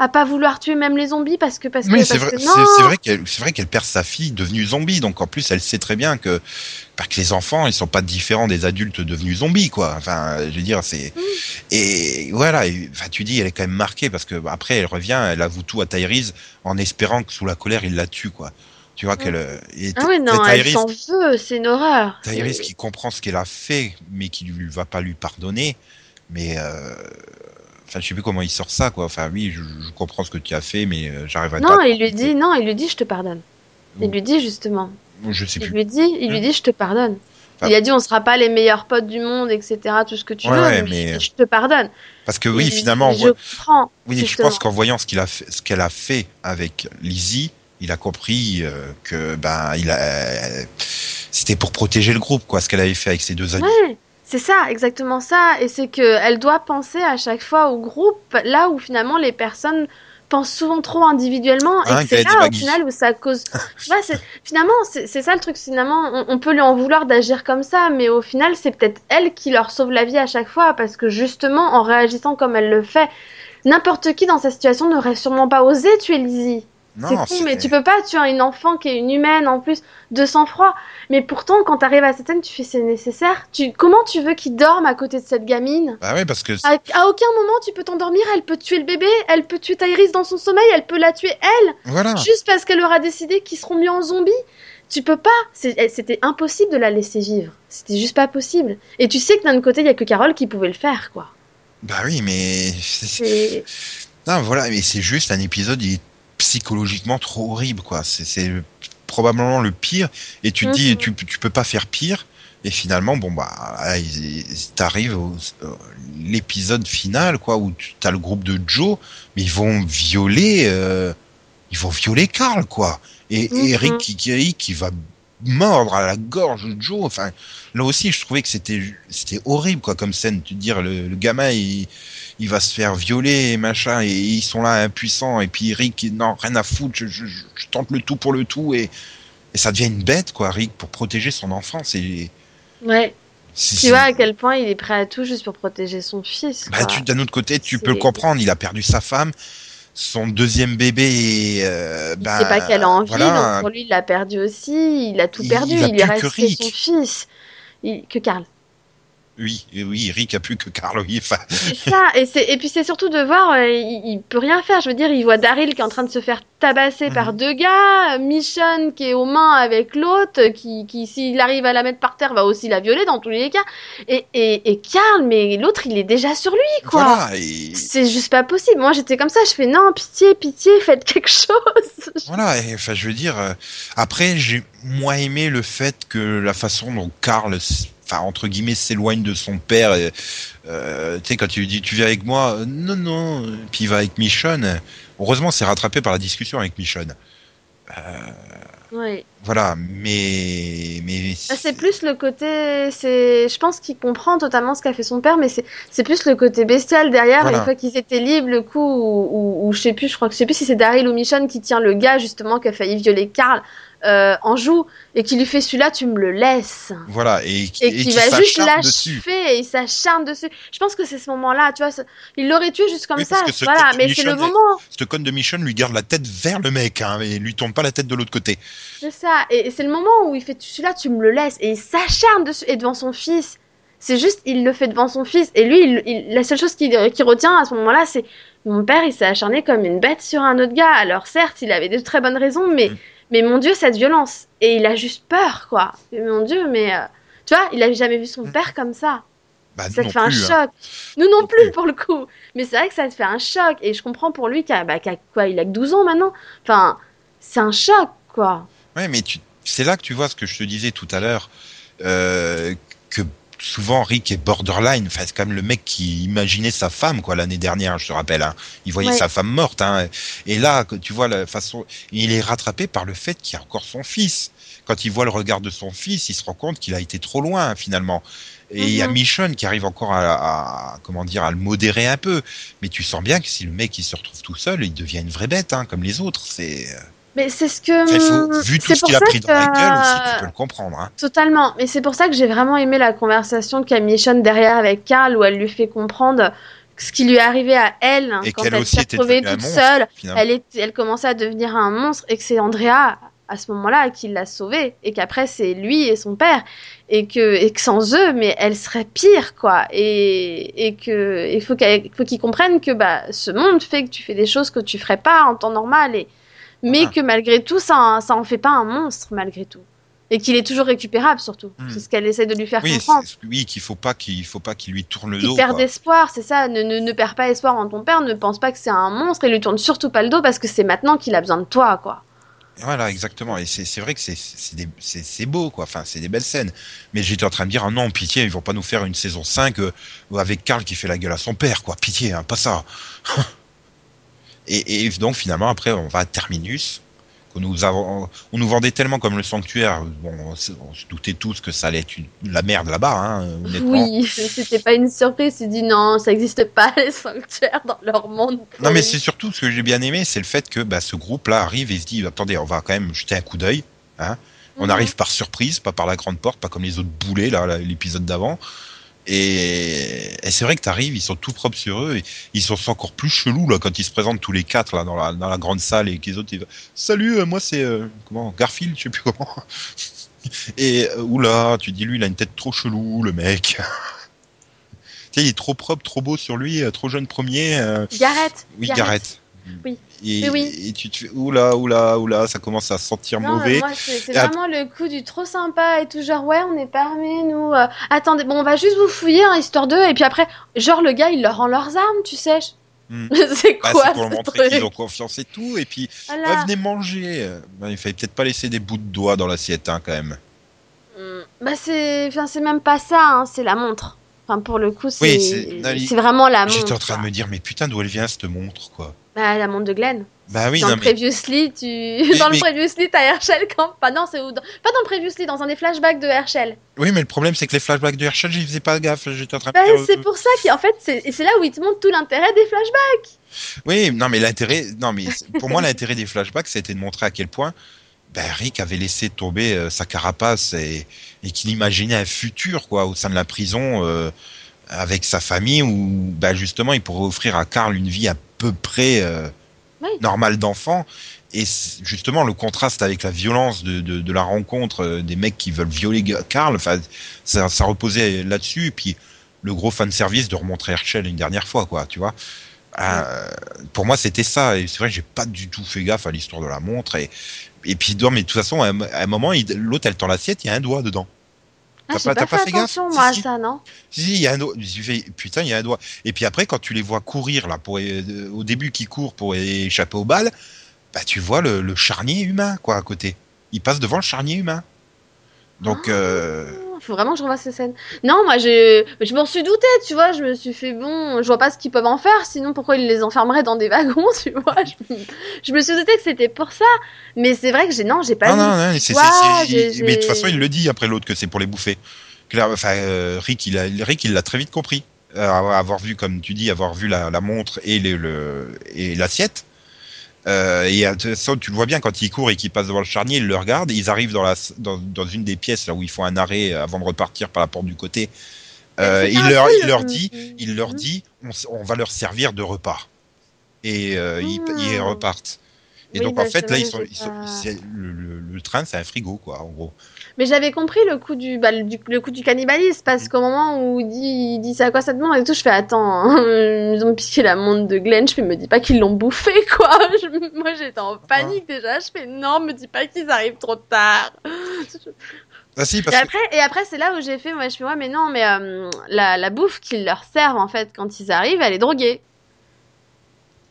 à pas vouloir tuer même les zombies parce que parce que, Oui, c'est vrai, que c'est non. c'est vrai qu'elle, c'est vrai qu'elle perd sa fille devenue zombie, donc en plus elle sait très bien que, bah, que les enfants ils sont pas différents des adultes devenus zombies, quoi. Enfin, je veux dire, c'est Mm. et voilà. et, Enfin, tu dis, elle est quand même marquée parce que bah, après elle revient, elle avoue tout à Tyrese en espérant que sous la colère il la tue, quoi. Tu vois qu'elle euh, Ah oui, non, c'est elle s'en veut, c'est une horreur. Tyrese qui comprend ce qu'elle a fait, mais qui lui va pas lui pardonner. Mais euh, enfin, je sais plus comment il sort ça, quoi. Enfin, oui, je, je comprends ce que tu as fait, mais euh, j'arriverai pas. Non, à il lui dit, non, il lui dit, je te pardonne. Il Mm. lui dit justement. Je sais Il plus. lui dit, il lui dit, je te pardonne. Enfin- il a dit, on sera pas les meilleurs potes du monde, etc. Tout ce que tu Ouais, veux, ouais, mais, mais- je te pardonne. Parce que oui, Et finalement, je voit- comprends. oui, je pense qu'en voyant ce qu'il a fait, ce qu'elle a fait avec Lizzie, il a compris euh, que ben il a, euh, c'était pour protéger le groupe, quoi, ce qu'elle avait fait avec ses deux amis. Ouais, c'est ça, exactement ça. Et c'est que elle doit penser à chaque fois au groupe, là où finalement les personnes souvent trop individuellement et c'est là au final où ça cause. (laughs) tu vois, finalement, c'est c'est ça le truc. Finalement, on, on peut lui en vouloir d'agir comme ça, mais au final, c'est peut-être elle qui leur sauve la vie à chaque fois parce que justement, en réagissant comme elle le fait, n'importe qui dans sa situation n'aurait sûrement pas osé tuer Lizzie. C'est con, mais tu peux pas tuer une enfant qui est une humaine en plus de sang-froid. Mais pourtant, quand t'arrives à cette scène, tu fais c'est nécessaire. Tu comment tu veux qu'il dorme à côté de cette gamine? Bah oui, parce que à, à aucun moment tu peux t'endormir. Elle peut tuer le bébé, elle peut tuer Tyrese dans son sommeil, elle peut la tuer elle, voilà. juste parce qu'elle aura décidé qu'ils seront mis en zombies. Tu peux pas. Eh, C'était impossible de la laisser vivre. C'était juste pas possible. Et tu sais que d'un côté, il y a que Carole qui pouvait le faire, quoi. Bah oui, mais non, voilà, mais c'est juste un épisode il est psychologiquement trop horrible, quoi. C'est probablement le pire. Et tu te dis, Mhm. tu, tu peux pas faire pire. Et finalement, bon bah, t'arrives au euh, l'épisode final, quoi, où tu as le groupe de Joe, mais ils vont violer, euh, ils vont violer Carl, quoi. Et, Mhm. Eric qui, qui va mordre à la gorge de Joe. Enfin, là aussi, je trouvais que c'était c'était horrible, quoi, comme scène. Tu te dire, le, le gamin, il, il va se faire violer, et machin, et ils sont là impuissants. Et puis Rick, il- non, rien à foutre. Je, je, je- je tente le tout pour le tout, et, et ça devient une bête, quoi, Rick, pour protéger son enfant. C'est ouais. c'est- Tu c'est- vois à quel point il est prêt à tout juste pour protéger son fils. bah, d'un autre côté, tu C'est- peux le comprendre. Il a perdu sa femme, son deuxième bébé. Euh, Il bah, sait pas qu'elle a envie, voilà. donc pour lui, il l'a perdu aussi. Il a tout Il- perdu. il Il, que Rick. son fils. Il- Que Karl. Oui, oui, Rick a plus que Carl. oui, C'est ça. Et, et puis c'est surtout de voir, euh, il, il peut rien faire. Je veux dire, il voit Daryl qui est en train de se faire tabasser Mhm. par deux gars, Michonne qui est aux mains avec l'autre, qui, qui s'il arrive à la mettre par terre, va aussi la violer dans tous les cas. Et, et, et Karl, mais l'autre, il est déjà sur lui, quoi. voilà. Et, C'est juste pas possible. Moi, j'étais comme ça. Je fais non, pitié, pitié, faites quelque chose. (laughs) Voilà, et, enfin, je veux dire, euh, après, j'ai moins aimé le fait que la façon dont Karl, s- enfin, entre guillemets, s'éloigne de son père. et, euh, tu sais, quand tu lui dis, tu viens avec moi, euh, non, non, euh, puis il va avec Michonne. Heureusement, c'est rattrapé par la discussion avec Michonne. Oui. Voilà, mais, mais. Ah, C'est plus le côté, c'est, je pense qu'il comprend totalement ce qu'a fait son père, mais c'est, c'est plus le côté bestial derrière. Voilà. Une fois qu'ils étaient libres, le coup où- où je sais plus, je crois que je sais plus si c'est Daryl ou Michonne qui tient le gars justement qui a failli violer Karl euh, en joue et qui lui fait celui-là, tu me le laisses. Voilà, et, qui qui va juste l'achever et il s'acharne dessus. Je pense que c'est ce moment-là, tu vois, il l'aurait tué juste comme Oui, ça, voilà. Mais c'est le moment, Ce con de Michonne lui garde la tête vers le mec, hein, et lui tourne pas la tête de l'autre côté. C'est ça, et, et c'est le moment où il fait celui-là, tu me le laisses, et il s'acharne dessus, et devant son fils. C'est juste, il le fait devant son fils, et lui, il- il- la seule chose qu'il qu'il retient à ce moment-là, c'est mon père, il s'est acharné comme une bête sur un autre gars. Alors certes, il avait de très bonnes raisons, mais, Mm. Mais mon Dieu, cette violence. Et il a juste peur, quoi. Et mon Dieu, mais euh, tu vois, il avait jamais vu son Mm. père comme ça. Bah, Ça te fait un hein. choc. Nous non Non plus, plus. pour le coup. Mais c'est vrai que ça te fait un choc. Et je comprends pour lui qu'à bah, qu'à quoi, il a que 12 ans maintenant. Enfin, c'est un choc, quoi. Ouais, mais tu, c'est là que tu vois ce que je te disais tout à l'heure, euh, souvent Rick est borderline. Enfin, c'est quand même le mec qui imaginait sa femme, quoi, l'année dernière, je te rappelle. Hein. Il voyait Ouais. sa femme morte. Hein. Et là, tu vois la façon, il est rattrapé par le fait qu'il y a encore son fils. Quand il voit le regard de son fils, il se rend compte qu'il a été trop loin finalement. Et il y a Mhm. Michonne qui arrive encore à, à- comment dire à le modérer un peu. Mais tu sens bien que si le mec il se retrouve tout seul, il devient une vraie bête, hein, comme les autres. C'est Mais c'est ce que. Faut- vu tout ce qu'il a pris dans la gueule aussi, tu peux le comprendre. Hein. Totalement. Mais c'est pour ça que j'ai vraiment aimé la conversation qu'a Michonne derrière avec Carl, où elle lui fait comprendre ce qui lui est arrivé à elle Et quand elle s'est retrouvée toute monstre, seule. finalement. Elle, est, elle commençait à devenir un monstre et que c'est Andrea à ce moment-là qui l'a sauvée et qu'après c'est lui et son père et que, et que sans eux mais elle serait pire quoi et, et que il faut qu'ils comprennent que bah ce monde fait que tu fais des choses que tu ferais pas en temps normal et mais que malgré tout ça ça en fait pas un monstre malgré tout et qu'il est toujours récupérable surtout Hmm. c'est ce qu'elle essaie de lui faire Oui, comprendre oui, qu'il faut pas qu'il faut pas qu'il lui tourne le qui dos. perd quoi. d'espoir, c'est ça. Ne, ne, ne perds pas espoir en ton père, ne pense pas que c'est un monstre et lui tourne surtout pas le dos parce que c'est maintenant qu'il a besoin de toi, quoi. Voilà, exactement. Et c'est vrai que c'est beau, quoi. Enfin, c'est des belles scènes. Mais j'étais en train de dire, ah non, pitié, ils vont pas nous faire une saison 5 euh, avec Karl qui fait la gueule à son père, quoi. Pitié, hein, pas ça. (laughs) et, et donc finalement, après, on va à Terminus. qu'on nous avons, on nous vendait tellement comme le sanctuaire. Bon, on se, on se doutait tous que ça allait être une- la merde là-bas, hein, honnêtement. Oui, (laughs) c'était pas une surprise. Tu dis non, ça existe pas (laughs) les sanctuaires dans leur monde. Non, mais c'est surtout ce que j'ai bien aimé, c'est le fait que bah, ce groupe-là arrive et se dit attendez, on va quand même jeter un coup d'œil. Hein. On Mhm. arrive par surprise, pas par la grande porte, pas comme les autres boulets, là, l'épisode d'avant. Et, et c'est vrai que t'arrives, ils sont tout propres sur eux, et ils sont encore plus chelous là quand ils se présentent tous les quatre là dans la, dans la grande salle et qu'ils autres ils... salut, euh, moi c'est euh, comment Garfield, je sais plus comment. (laughs) Et euh, oula, tu dis lui, il a une tête trop chelou, le mec. (laughs) tu sais, il est trop propre, trop beau sur lui, euh, trop jeune premier. euh, Gareth. oui, Gareth. Gareth. Oui. Et, Oui, oui. et tu te fais oula, oula, oula, ça commence à sentir Non, mauvais. c'est c'est vraiment le coup du trop sympa et tout, genre, ouais, on est pas armés, nous. euh, attendez, bon, on va juste vous fouiller, hein, histoire d'eux, et puis après, genre, le gars, il leur rend leurs armes, tu sais. Hmm. (laughs) c'est Bah, quoi c'est pour ce montrer qu'ils ont confiance et tout. Et puis, Voilà. venez manger. Bah, il fallait peut-être pas laisser des bouts de doigts dans l'assiette, hein, quand même. Hmm, Bah, c'est enfin, c'est même pas ça, hein, c'est la montre. Enfin, pour le coup, c'est Oui, vraiment la montre. J'étais en train de me dire, mais putain, d'où elle vient cette montre, quoi Bah, la montre de Glenn. Bah oui, dans non, le mais. Previously, tu... (laughs) dans le mais- Previously, t'as Herschel quand... Pas, non, c'est Pas dans le Previously, dans un des flashbacks de Herschel. Oui, mais le problème, c'est que les flashbacks de Herschel, j'y faisais pas gaffe. J'étais en train Bah, c'est pour ça qu'en fait, c'est là où il te montre tout l'intérêt des flashbacks. Oui, non, mais l'intérêt, non, mais pour moi, l'intérêt des flashbacks, c'était de montrer à quel point ben, Rick avait laissé tomber euh, sa carapace et, et qu'il imaginait un futur, quoi, au sein de la prison, euh, avec sa famille, où, ben, justement, il pourrait offrir à Carl une vie à peu près euh, Oui. normale d'enfant. Et justement, le contraste avec la violence de, de, de la rencontre euh, des mecs qui veulent violer Carl, enfin, ça, ça reposait là-dessus. Et puis, le gros fan service de remontrer Herschel une dernière fois, quoi, tu vois. Euh, pour moi, c'était ça. Et c'est vrai que j'ai pas du tout fait gaffe à l'histoire de la montre. Et, et puis, non, mais de toute façon, à un, moment, il- l'autre, elle tend l'assiette, il y a un doigt dedans. Ah, T'as pas- pas, fait gaffe attention, Si, moi, à ça, non Si, si, il y a un doigt. Putain, il y a un doigt. Et puis après, quand tu les vois courir, là, pour, euh, au début, qui courent pour échapper aux balles, bah, tu vois le, le charnier humain, quoi, à côté. Il passe devant le charnier humain. Donc, Ah. euh, Faut vraiment que je revoie ces scènes. Non, moi, je, je m'en suis douté, tu vois. Je me suis fait, bon, je vois pas ce qu'ils peuvent en faire, sinon pourquoi ils les enfermeraient dans des wagons, (laughs) tu vois? Je, je me suis douté que c'était pour ça. Mais c'est vrai que j'ai, non, j'ai pas non, non, non, c'est- mais de toute façon, il le dit après l'autre que c'est pour les bouffer. Claire, enfin, euh, Rick, il a, Rick, il l'a très vite compris. Euh, avoir vu, comme tu dis, avoir vu la, la montre et les- le et l'assiette. Euh, et euh, de toute façon, tu le vois bien quand il court et qu'il passe devant le charnier, il le regarde. Ils arrivent dans la dans, dans une des pièces là où ils font un arrêt avant de repartir par la porte du côté. Euh, il leur il le- leur dit il leur dit on, on va leur servir de repas et euh, ils, Ah. ils repartent. Et Oui, donc bah, en fait là ils sont, ils sont- le, le- le train c'est un frigo quoi en gros. Mais j'avais compris le coup du, bah, le, du- le coup du cannibalisme parce qu'au moment où il dit, il dit c'est à quoi cette montre et tout, je fais attends, hein, (laughs) ils ont piqué la montre de Glenn, je fais me dis pas qu'ils l'ont bouffé (laughs) quoi. Je- moi j'étais en panique déjà, je fais non, me dis pas qu'ils arrivent trop tard. Ah si Et parce que après, et après c'est là où j'ai fait, moi je fais ouais mais non mais euh, la, la bouffe qu'ils leur servent en fait quand ils arrivent, elle est droguée.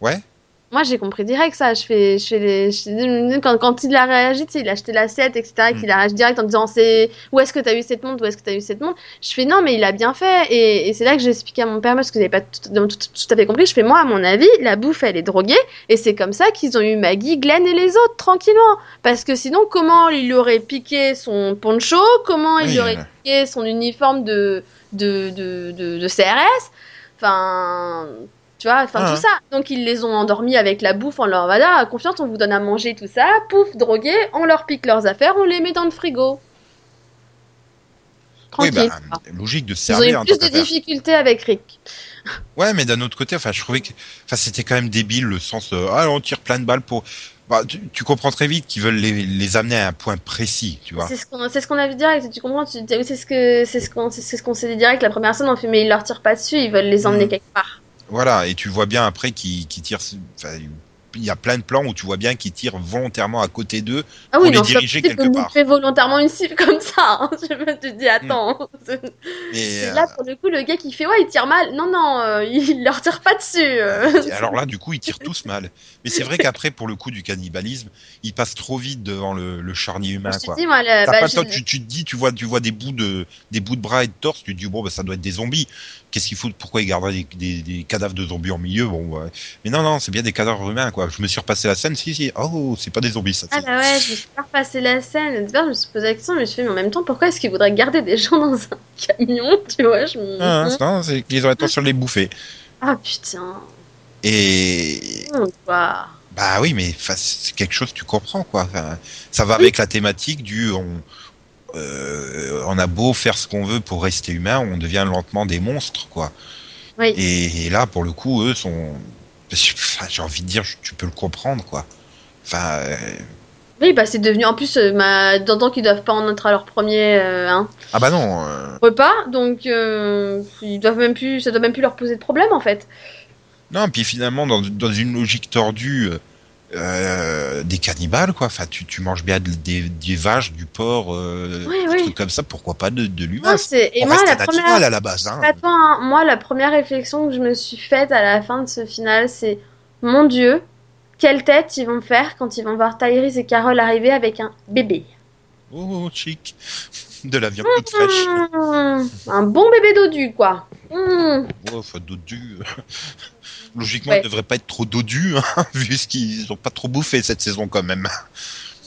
ouais Moi, j'ai compris direct ça. Je fais, je fais les, je- quand, quand il a réagi, tu sais, il a acheté l'assiette, etc., Mm. qu'il a réagi direct en disant c'est où est-ce que t'as eu cette montre, où est-ce que t'as eu cette montre? Je fais non, mais il a bien fait. Et, et c'est là que j'ai expliqué à mon père, parce que j'avais pas tout, tout, tout- tout à fait compris. Je fais moi, à mon avis, la bouffe, elle est droguée. Et c'est comme ça qu'ils ont eu Maggie, Glenn et les autres, tranquillement. Parce que sinon, comment il aurait piqué son poncho? Comment il Oui, aurait piqué son uniforme de, de, de, de, de CRS Enfin. Tu vois, enfin tout ça. Donc ils les ont endormis avec la bouffe en leur voilà, confiance, on vous donne à manger tout ça, pouf, drogués, on leur pique leurs affaires, on les met dans le frigo. oui bah logique de se Ils ont servir eu en plus de difficultés avec Rick. Ouais, mais d'un autre côté, enfin, je trouvais que, enfin, c'était quand même débile le sens. euh, ah, on tire plein de balles pour. Bah, tu, tu comprends très vite qu'ils veulent les, les amener à un point précis, tu vois. C'est ce qu'on c'est ce qu'on a vu direct, tu comprends tu, C'est ce que c'est ce qu'on c'est ce qu'on s'est dit direct la première scène, on fait mais ils leur tirent pas dessus, ils veulent les emmener Mhm. quelque part. Voilà, et tu vois bien après qu'ils qu'ils tirent. Il y a plein de plans où tu vois bien qu'ils tirent volontairement à côté d'eux. Ah Pour oui, les non, c'est diriger quelque qu'on part. fait volontairement une cible comme ça. Hein. (laughs) Je me te dis attends. Et euh, Là pour le coup le gars qui fait ouais il tire mal, non non, euh, il leur tire pas dessus. euh. Alors là, du coup, ils tirent tous mal. Mais c'est vrai qu'après, pour le coup du cannibalisme, ils passent trop vite devant le, le charnier humain, je quoi. dis moi le, T'as bah, pas je- tu, tu te dis, tu vois, tu vois des bouts de, des bouts de bras et de torse, tu te dis bon, bah, ça doit être des zombies. Qu'est-ce qu'il faut, pourquoi ils garderaient des, des, des cadavres de zombies en milieu, bon, ouais. Mais non, non, c'est bien des cadavres humains, quoi. Je me suis repassé la scène, si, si, oh, c'est pas des zombies, ça. Ah bah ouais, je me suis pas repassé la scène. Je me suis posé la question, mais je fais, mais en même temps, pourquoi est-ce qu'ils voudraient garder des gens dans un (laughs) camion Tu vois, je me. Ah, non, c'est qu'ils ont l'intention de les bouffer. Ah putain. Et, Oh, bah oui, mais c'est quelque chose, tu comprends, quoi. Enfin, ça va avec la thématique du, on, euh, on a beau faire ce qu'on veut pour rester humain, on devient lentement des monstres, quoi. Oui. Et, et là, pour le coup, eux sont. Enfin, J'ai envie de dire, tu peux le comprendre, quoi. Enfin, euh, Oui, bah c'est devenu en plus, euh, bah, d'entendre qu'ils doivent pas en être à leur premier euh, hein, ah bah non. repas, donc euh, ils doivent même plus, ça doit même plus leur poser de problème en fait. Non, puis finalement, dans, dans une logique tordue, euh, des cannibales, quoi. Enfin, tu, tu manges bien de- des, des vaches, du porc, euh, Oui, des oui. trucs comme ça, pourquoi pas de, de l'humain et On moi la première, à la base, hein. Attends, hein, moi la première réflexion que je me suis faite à la fin de ce final, c'est mon Dieu, quelle tête ils vont faire quand ils vont voir Tyrese et Carol arriver avec un bébé. Oh, chic. (laughs) De la viande toute fraîche. Mmh, un bon bébé dodu quoi. Mmh. Oh, dodu. (laughs) Logiquement, Ouais. il devrait pas être trop dodu, (laughs) hein, vu ce qu'ils ont pas trop bouffé cette saison quand même.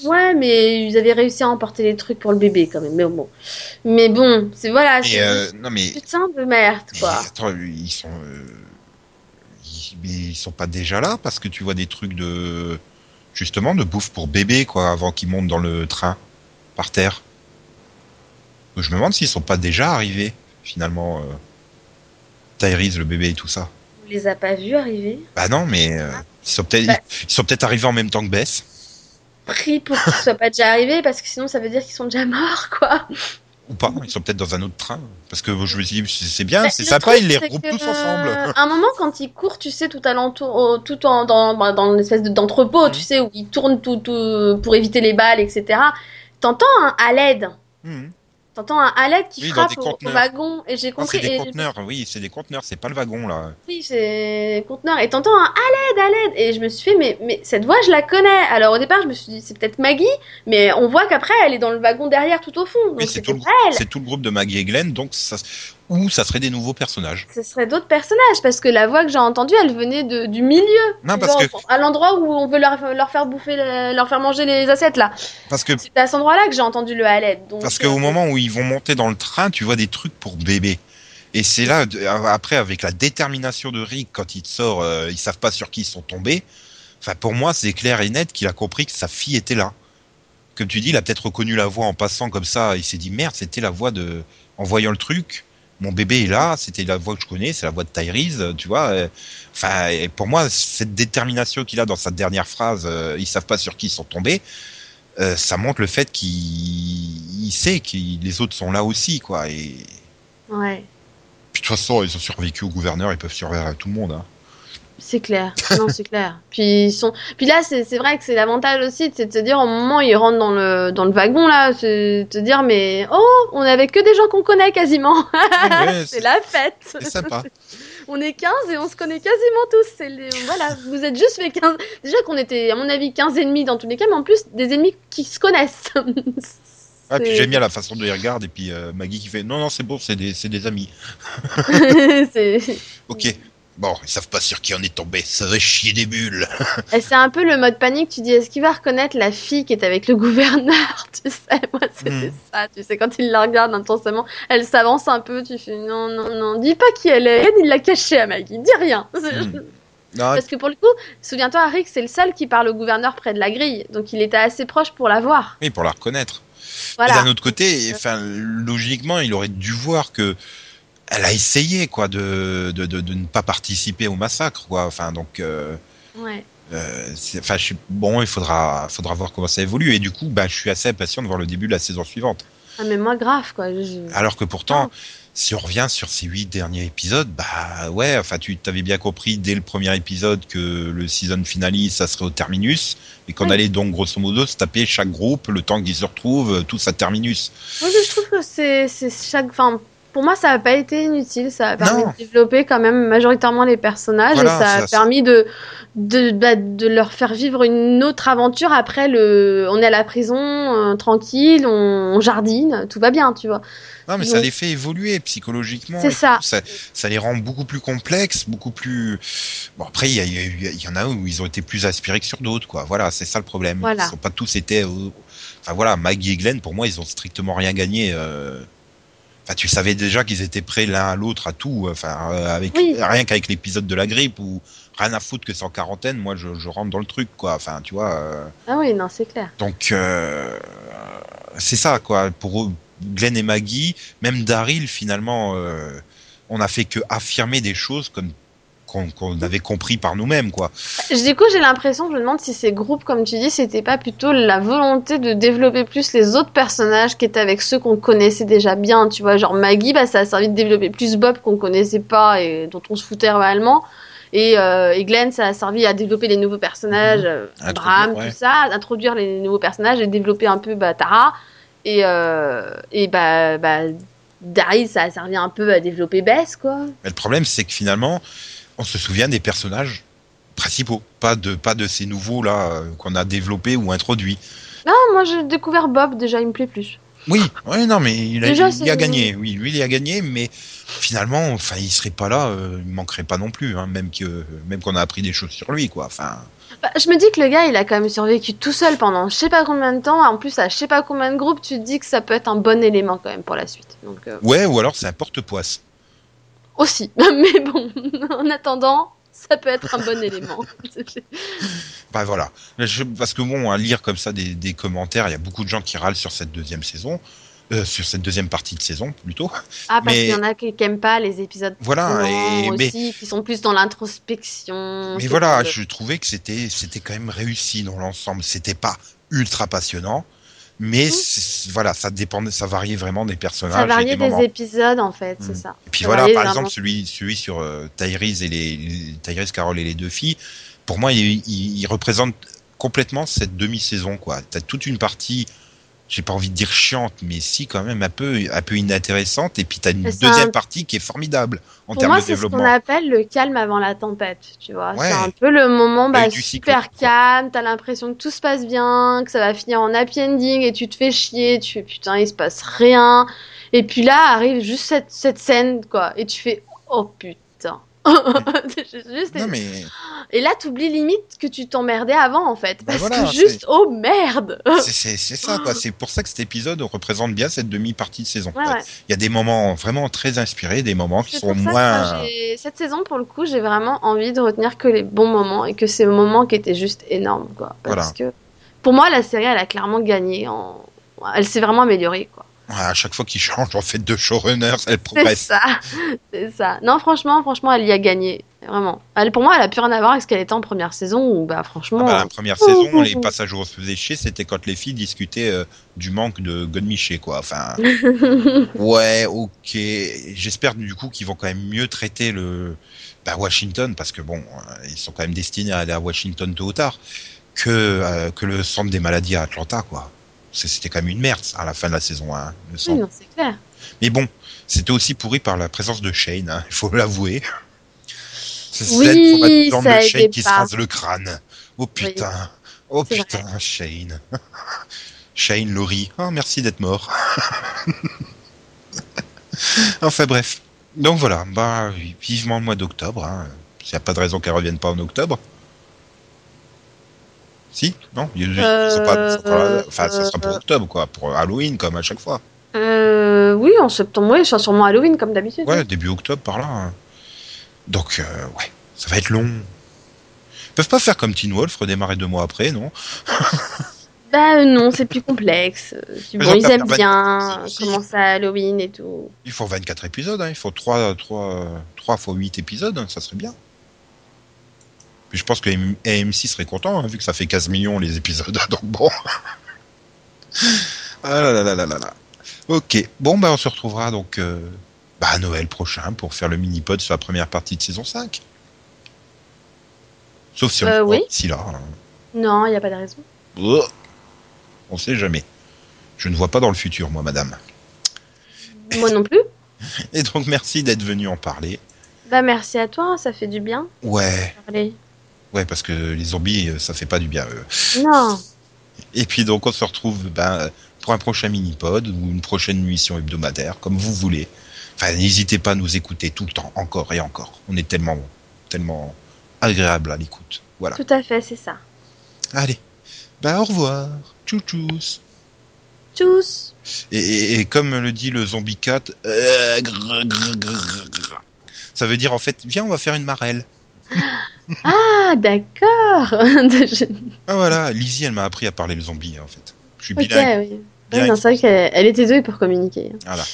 Ouais, mais ils avaient réussi à emporter les trucs pour le bébé quand même. Mais bon, mais bon, c'est voilà, Mais c'est euh, mais, putain de merde mais quoi. attends, ils sont, euh, ils, mais ils sont pas déjà là parce que tu vois des trucs de, justement, de bouffe pour bébé quoi, avant qu'ils montent dans le train par terre. Je me demande s'ils sont pas déjà arrivés finalement. Euh, Tyrese, le bébé et tout ça. On les a pas vus arriver? Bah non, mais euh, ils sont peut-être, Bah. ils sont peut-être arrivés en même temps que Bess. Pris pour qu'ils soient pas déjà arrivés parce que sinon ça veut dire qu'ils sont déjà morts quoi. Ou pas, ils sont peut-être dans un autre train. Parce que je me dis, c'est bien, Bah, c'est sympa, ils les regroupent tous ensemble. euh, À un moment, quand ils courent, tu sais, tout alentour, tout en, dans, bah, dans l'espèce de- d'entrepôt, tu sais, où ils tournent tout, tout pour éviter les balles, etc. T'entends un à l'aide. Mhm. T'entends un l'aide qui Oui, frappe au, au conteneurs. wagon. Et j'ai Ah, compris. c'est des et- conteneurs, oui, c'est des conteneurs, c'est pas le wagon là. Oui, c'est conteneur. Et t'entends un à l'aide, à l'aide. Et je me suis fait, mais, mais cette voix, je la connais. Alors au départ, je me suis dit, c'est peut-être Maggie. Mais on voit qu'après, elle est dans le wagon derrière, tout au fond. Donc Oui, c'est tout, tout le groupe de Maggie et Glenn, donc ça, ou ça serait des nouveaux personnages. Ce serait d'autres personnages. Parce que la voix que j'ai entendue, elle venait de, du milieu. Non, parce que, À l'endroit où on veut leur, leur faire bouffer, le- leur faire manger les assiettes, là. parce que, C'est à cet endroit-là que j'ai entendu le. Donc, parce euh, qu'au moment où ils vont monter dans le train, tu vois des trucs pour bébé. Et c'est là, après, avec la détermination de Rick, quand il sort, euh, ils savent pas sur qui ils sont tombés. Enfin, pour moi, c'est clair et net qu'il a compris que sa fille était là. Comme tu dis, il a peut-être reconnu la voix en passant comme ça. Il s'est dit merde, c'était la voix de. En voyant le truc, mon bébé est là. C'était la voix que je connais, c'est la voix de Tyrese. Tu vois. Enfin, et pour moi, cette détermination qu'il a dans sa dernière phrase, euh, ils savent pas sur qui ils sont tombés. euh, ça montre le fait qu'il il sait que les autres sont là aussi, quoi. Et Ouais, puis de toute façon, ils ont survécu au gouverneur, ils peuvent survivre à tout le monde. Hein. C'est clair. Non, c'est clair. Puis, ils sont... Puis là, c'est c'est vrai que c'est l'avantage aussi, c'est de se dire, au moment où ils rentrent dans le, dans le wagon, là, c'est de te dire, mais oh, on avec que des gens qu'on connaît quasiment. (laughs) Ouais, c'est la fête. C'est sympa. (laughs) On est 15 et on se connaît quasiment tous. C'est les- Voilà, vous êtes juste fait 15. Déjà qu'on était, à mon avis, 15 ennemis dans tous les cas, mais en plus, des ennemis qui se connaissent. (laughs) Ah, puis j'aime bien la façon dont ils regardent et puis euh, Maggie qui fait non non c'est bon c'est des c'est des amis. c'est Ok. Bon ils savent pas sur qui on est tombé ça va chier des bulles. (laughs) et c'est un peu le mode panique. Tu dis, est-ce qu'il va reconnaître la fille qui est avec le gouverneur (laughs) Tu sais, moi, c'était Mhm. ça. Tu sais, quand il la regarde intensément, elle s'avance un peu. Tu fais, non, non, non, dis pas qui elle est. Il l'a cachée à Maggie. Dis rien. (laughs) Mhm. Non, Parce que pour le coup, souviens-toi, Rick, c'est le seul qui parle au gouverneur près de la grille. Donc il était assez proche pour la voir. oui pour la reconnaître. Voilà. Et d'un autre côté enfin logiquement il aurait dû voir que elle a essayé quoi de de, de, de ne pas participer au massacre quoi enfin donc euh, Ouais. euh, enfin je bon il faudra faudra voir comment ça évolue et du coup bah je suis assez impatient de voir le début de la saison suivante. Ah, mais moi, grave, quoi. Je- Alors que pourtant, si on revient sur ces huit derniers épisodes, bah ouais, enfin tu t'avais bien compris dès le premier épisode que le season finale ça serait au terminus et qu'on allait donc grosso modo se taper chaque groupe le temps qu'ils se retrouvent tous à terminus. Moi, je trouve que c'est c'est chaque. Enfin, pour moi, ça n'a pas été inutile. Ça a permis Non. de développer quand même majoritairement les personnages Voilà, et ça a permis de de, bah, de leur faire vivre une autre aventure après le. On est à la prison, euh, tranquille, on, on jardine, tout va bien, tu vois. Non mais ça les fait évoluer psychologiquement. C'est ça. ça. ça les rend beaucoup plus complexes, beaucoup plus. Bon après il y, en a où ils ont été plus aspirés que sur d'autres quoi. Voilà c'est ça le problème. Voilà. Ils sont pas tous été. Enfin voilà Maggie et Glenn pour moi ils ont strictement rien gagné. euh. Enfin tu savais déjà qu'ils étaient prêts l'un à l'autre à tout. Enfin euh, avec Oui. rien qu'avec l'épisode de la grippe ou rien à foutre que c'est en quarantaine. Moi je, je rentre dans le truc quoi. Enfin tu vois. euh. Ah oui, non, c'est clair. Donc, euh, c'est ça, quoi. Pour Glenn et Maggie, même Daryl, finalement, on a fait que affirmer des choses comme qu'on avait compris par nous-mêmes, quoi. Du coup, j'ai l'impression, je me demande si ces groupes, comme tu dis, c'était pas plutôt la volonté de développer plus les autres personnages qui étaient avec ceux qu'on connaissait déjà bien, tu vois. Genre Maggie, bah, ça a servi de développer plus Bob qu'on connaissait pas et dont on se foutait réellement. Et, euh, et Glenn, ça a servi à développer les nouveaux personnages, euh, Introduire, Bram, ouais. tout ça, introduire les nouveaux personnages et développer un peu bah, Tara. Et, euh, et bah, bah, Daryl, ça a servi un peu à développer Bess, quoi. Mais le problème, c'est que finalement, on se souvient des personnages principaux, pas de pas de ces nouveaux là euh, qu'on a développés ou introduits. Non, moi j'ai découvert Bob, déjà il me plaît plus. Oui, ouais, non, mais il a, Déjà, il c'est- a gagné. Oui, lui, il a gagné, mais finalement, enfin, il serait pas là, euh, il manquerait pas non plus, hein, même que même qu'on a appris des choses sur lui, quoi. Enfin, Bah, je me dis que le gars, il a quand même survécu tout seul pendant je sais pas combien de temps. En plus, à je sais pas combien de groupes, tu te dis que ça peut être un bon élément quand même pour la suite. Donc, euh, ouais, ou alors c'est un porte-poisse. Aussi. (laughs) Mais bon, en attendant, ça peut être un bon élément. (laughs) Bah voilà. Je- parce que bon, à lire comme ça des, des commentaires, il y a beaucoup de gens qui râlent sur cette deuxième saison, euh, sur cette deuxième partie de saison plutôt. Ah, parce qu'il y en a qui n'aiment pas les épisodes Voilà. Et, longs mais aussi, qui sont plus dans l'introspection. mais voilà, de- je trouvais que c'était c'était quand même réussi dans l'ensemble. C'était pas ultra passionnant, mais c'est- voilà, ça dépendait, ça variait vraiment des personnages. Ça et variait des épisodes en fait, c'est Mm. ça. Et puis Ça voilà, par exemple, celui, celui sur euh, Tyrese et les, les- Tyrese, Carole et les deux filles, pour moi, il, il- il représente complètement cette demi-saison, quoi. T'as toute une partie, j'ai pas envie de dire chiante, mais si, quand même, un peu, un peu inintéressante, et puis t'as une Mais c'est deuxième un- partie qui est formidable en Pour termes moi, de c'est ce qu'on développement. appelle le calme avant la tempête, tu vois. Ouais. C'est un peu le moment bah, super calme, t'as l'impression que tout se passe bien, que ça va finir en happy ending et tu te fais chier, tu fais putain, il se passe rien. Et puis là arrive juste cette, cette scène, quoi, et tu fais oh putain. (laughs) C'est juste- Non, mais Et là, t'oublies limite que tu t'emmerdais avant, en fait. Bah Parce voilà, que juste, oh merde (laughs) c'est- ça, quoi. C'est pour ça que cet épisode représente bien cette demi-partie de saison. Ouais, quoi. ouais. Il y a des moments vraiment très inspirés, des moments qui sont moins. cette saison, pour le coup, j'ai vraiment envie de retenir que les bons moments et que ces moments qui étaient juste énormes, quoi. Parce Voilà. que pour moi, la série, elle a clairement gagné. En... Elle s'est vraiment améliorée, quoi. À chaque fois qu'ils changent en fait de showrunner, elle C'est progresse. ça, (laughs) c'est ça. Non, franchement, franchement, elle y a gagné, vraiment. Elle, pour moi, elle a plus rien à voir avec ce qu'elle était en première saison où, bah, Ah franchement. bah, la première saison, les passages où on se faisait chier, c'était quand les filles discutaient euh, du manque de Godmiché, quoi. Enfin, (laughs) ouais, ok. J'espère du coup qu'ils vont quand même mieux traiter le bah, Washington, parce que bon, euh, ils sont quand même destinés à aller à Washington tôt ou tard, que euh, que le centre des maladies à Atlanta, quoi. C'est- C'était quand même une merde à la fin de la saison 1, le oui, centre. non, c'est clair. Mais bon, c'était aussi pourri par la présence de Shane, hein, il faut l'avouer. C'est Oui, celle ça le Shane qui se rase le crâne. Oh putain, oh putain, Shane. (laughs) Shane Laurie, oh, merci d'être mort. (laughs) enfin bref. Donc voilà, bah vivement le mois d'octobre. Hein. Il n'y a pas de raison qu'elle revienne pas en octobre. Si Non Ils- ils sont pas- ils sont pas là. Enfin, ça sera pour Euh, octobre, quoi, pour Halloween, comme à chaque fois. Euh, oui, en septembre, oui, soit sûrement Halloween, comme d'habitude. Ouais, début octobre par là. hein. Donc, euh, ouais, ça va être long. Ils peuvent pas faire comme Teen Wolf, redémarrer deux mois après, non? (laughs) Bah euh, non, c'est plus complexe. Euh, bon, ils aiment bien commencer à Halloween et tout. Il faut 24 épisodes, hein. il faut 3, 3, 3 fois 8 épisodes, hein, ça serait bien. Puis je pense que AM- AMC serait content, hein, vu que ça fait 15 millions les épisodes, (laughs) donc bon. ah là là là là là là. Ok, bon bah on se retrouvera donc euh, bah, à Noël prochain pour faire le mini-pod sur la première partie de saison 5. Sauf si on Euh, oui. d'ici là. hein. Non, il n'y a pas de raison. Oh. On sait jamais. Je ne vois pas dans le futur, moi, madame. Moi non plus. (laughs) Et donc, merci d'être venu en parler. Bah merci à toi, ça fait du bien. Ouais, Allez. Ouais, parce que les zombies, euh, ça fait pas du bien. eux. Non. Et puis, donc, on se retrouve ben, pour un prochain mini-pod ou une prochaine émission hebdomadaire, comme vous voulez. Enfin, n'hésitez pas à nous écouter tout le temps, encore et encore. On est tellement, tellement agréable à l'écoute. Voilà. Tout à fait, c'est ça. Allez. Ben, au revoir. Tchou tchous. Tchuss. Et, et- et comme le dit le zombie cat, euh, grrr, grrr, grrr, grrr. ça veut dire en fait, viens, on va faire une marelle. (laughs) Ah, d'accord. (laughs) Ah voilà, Lizzie, elle m'a appris à parler le zombie en fait. Je suis ok, bilingue. oui. Non, c'est vrai qu'elle elle était douée pour communiquer. Voilà.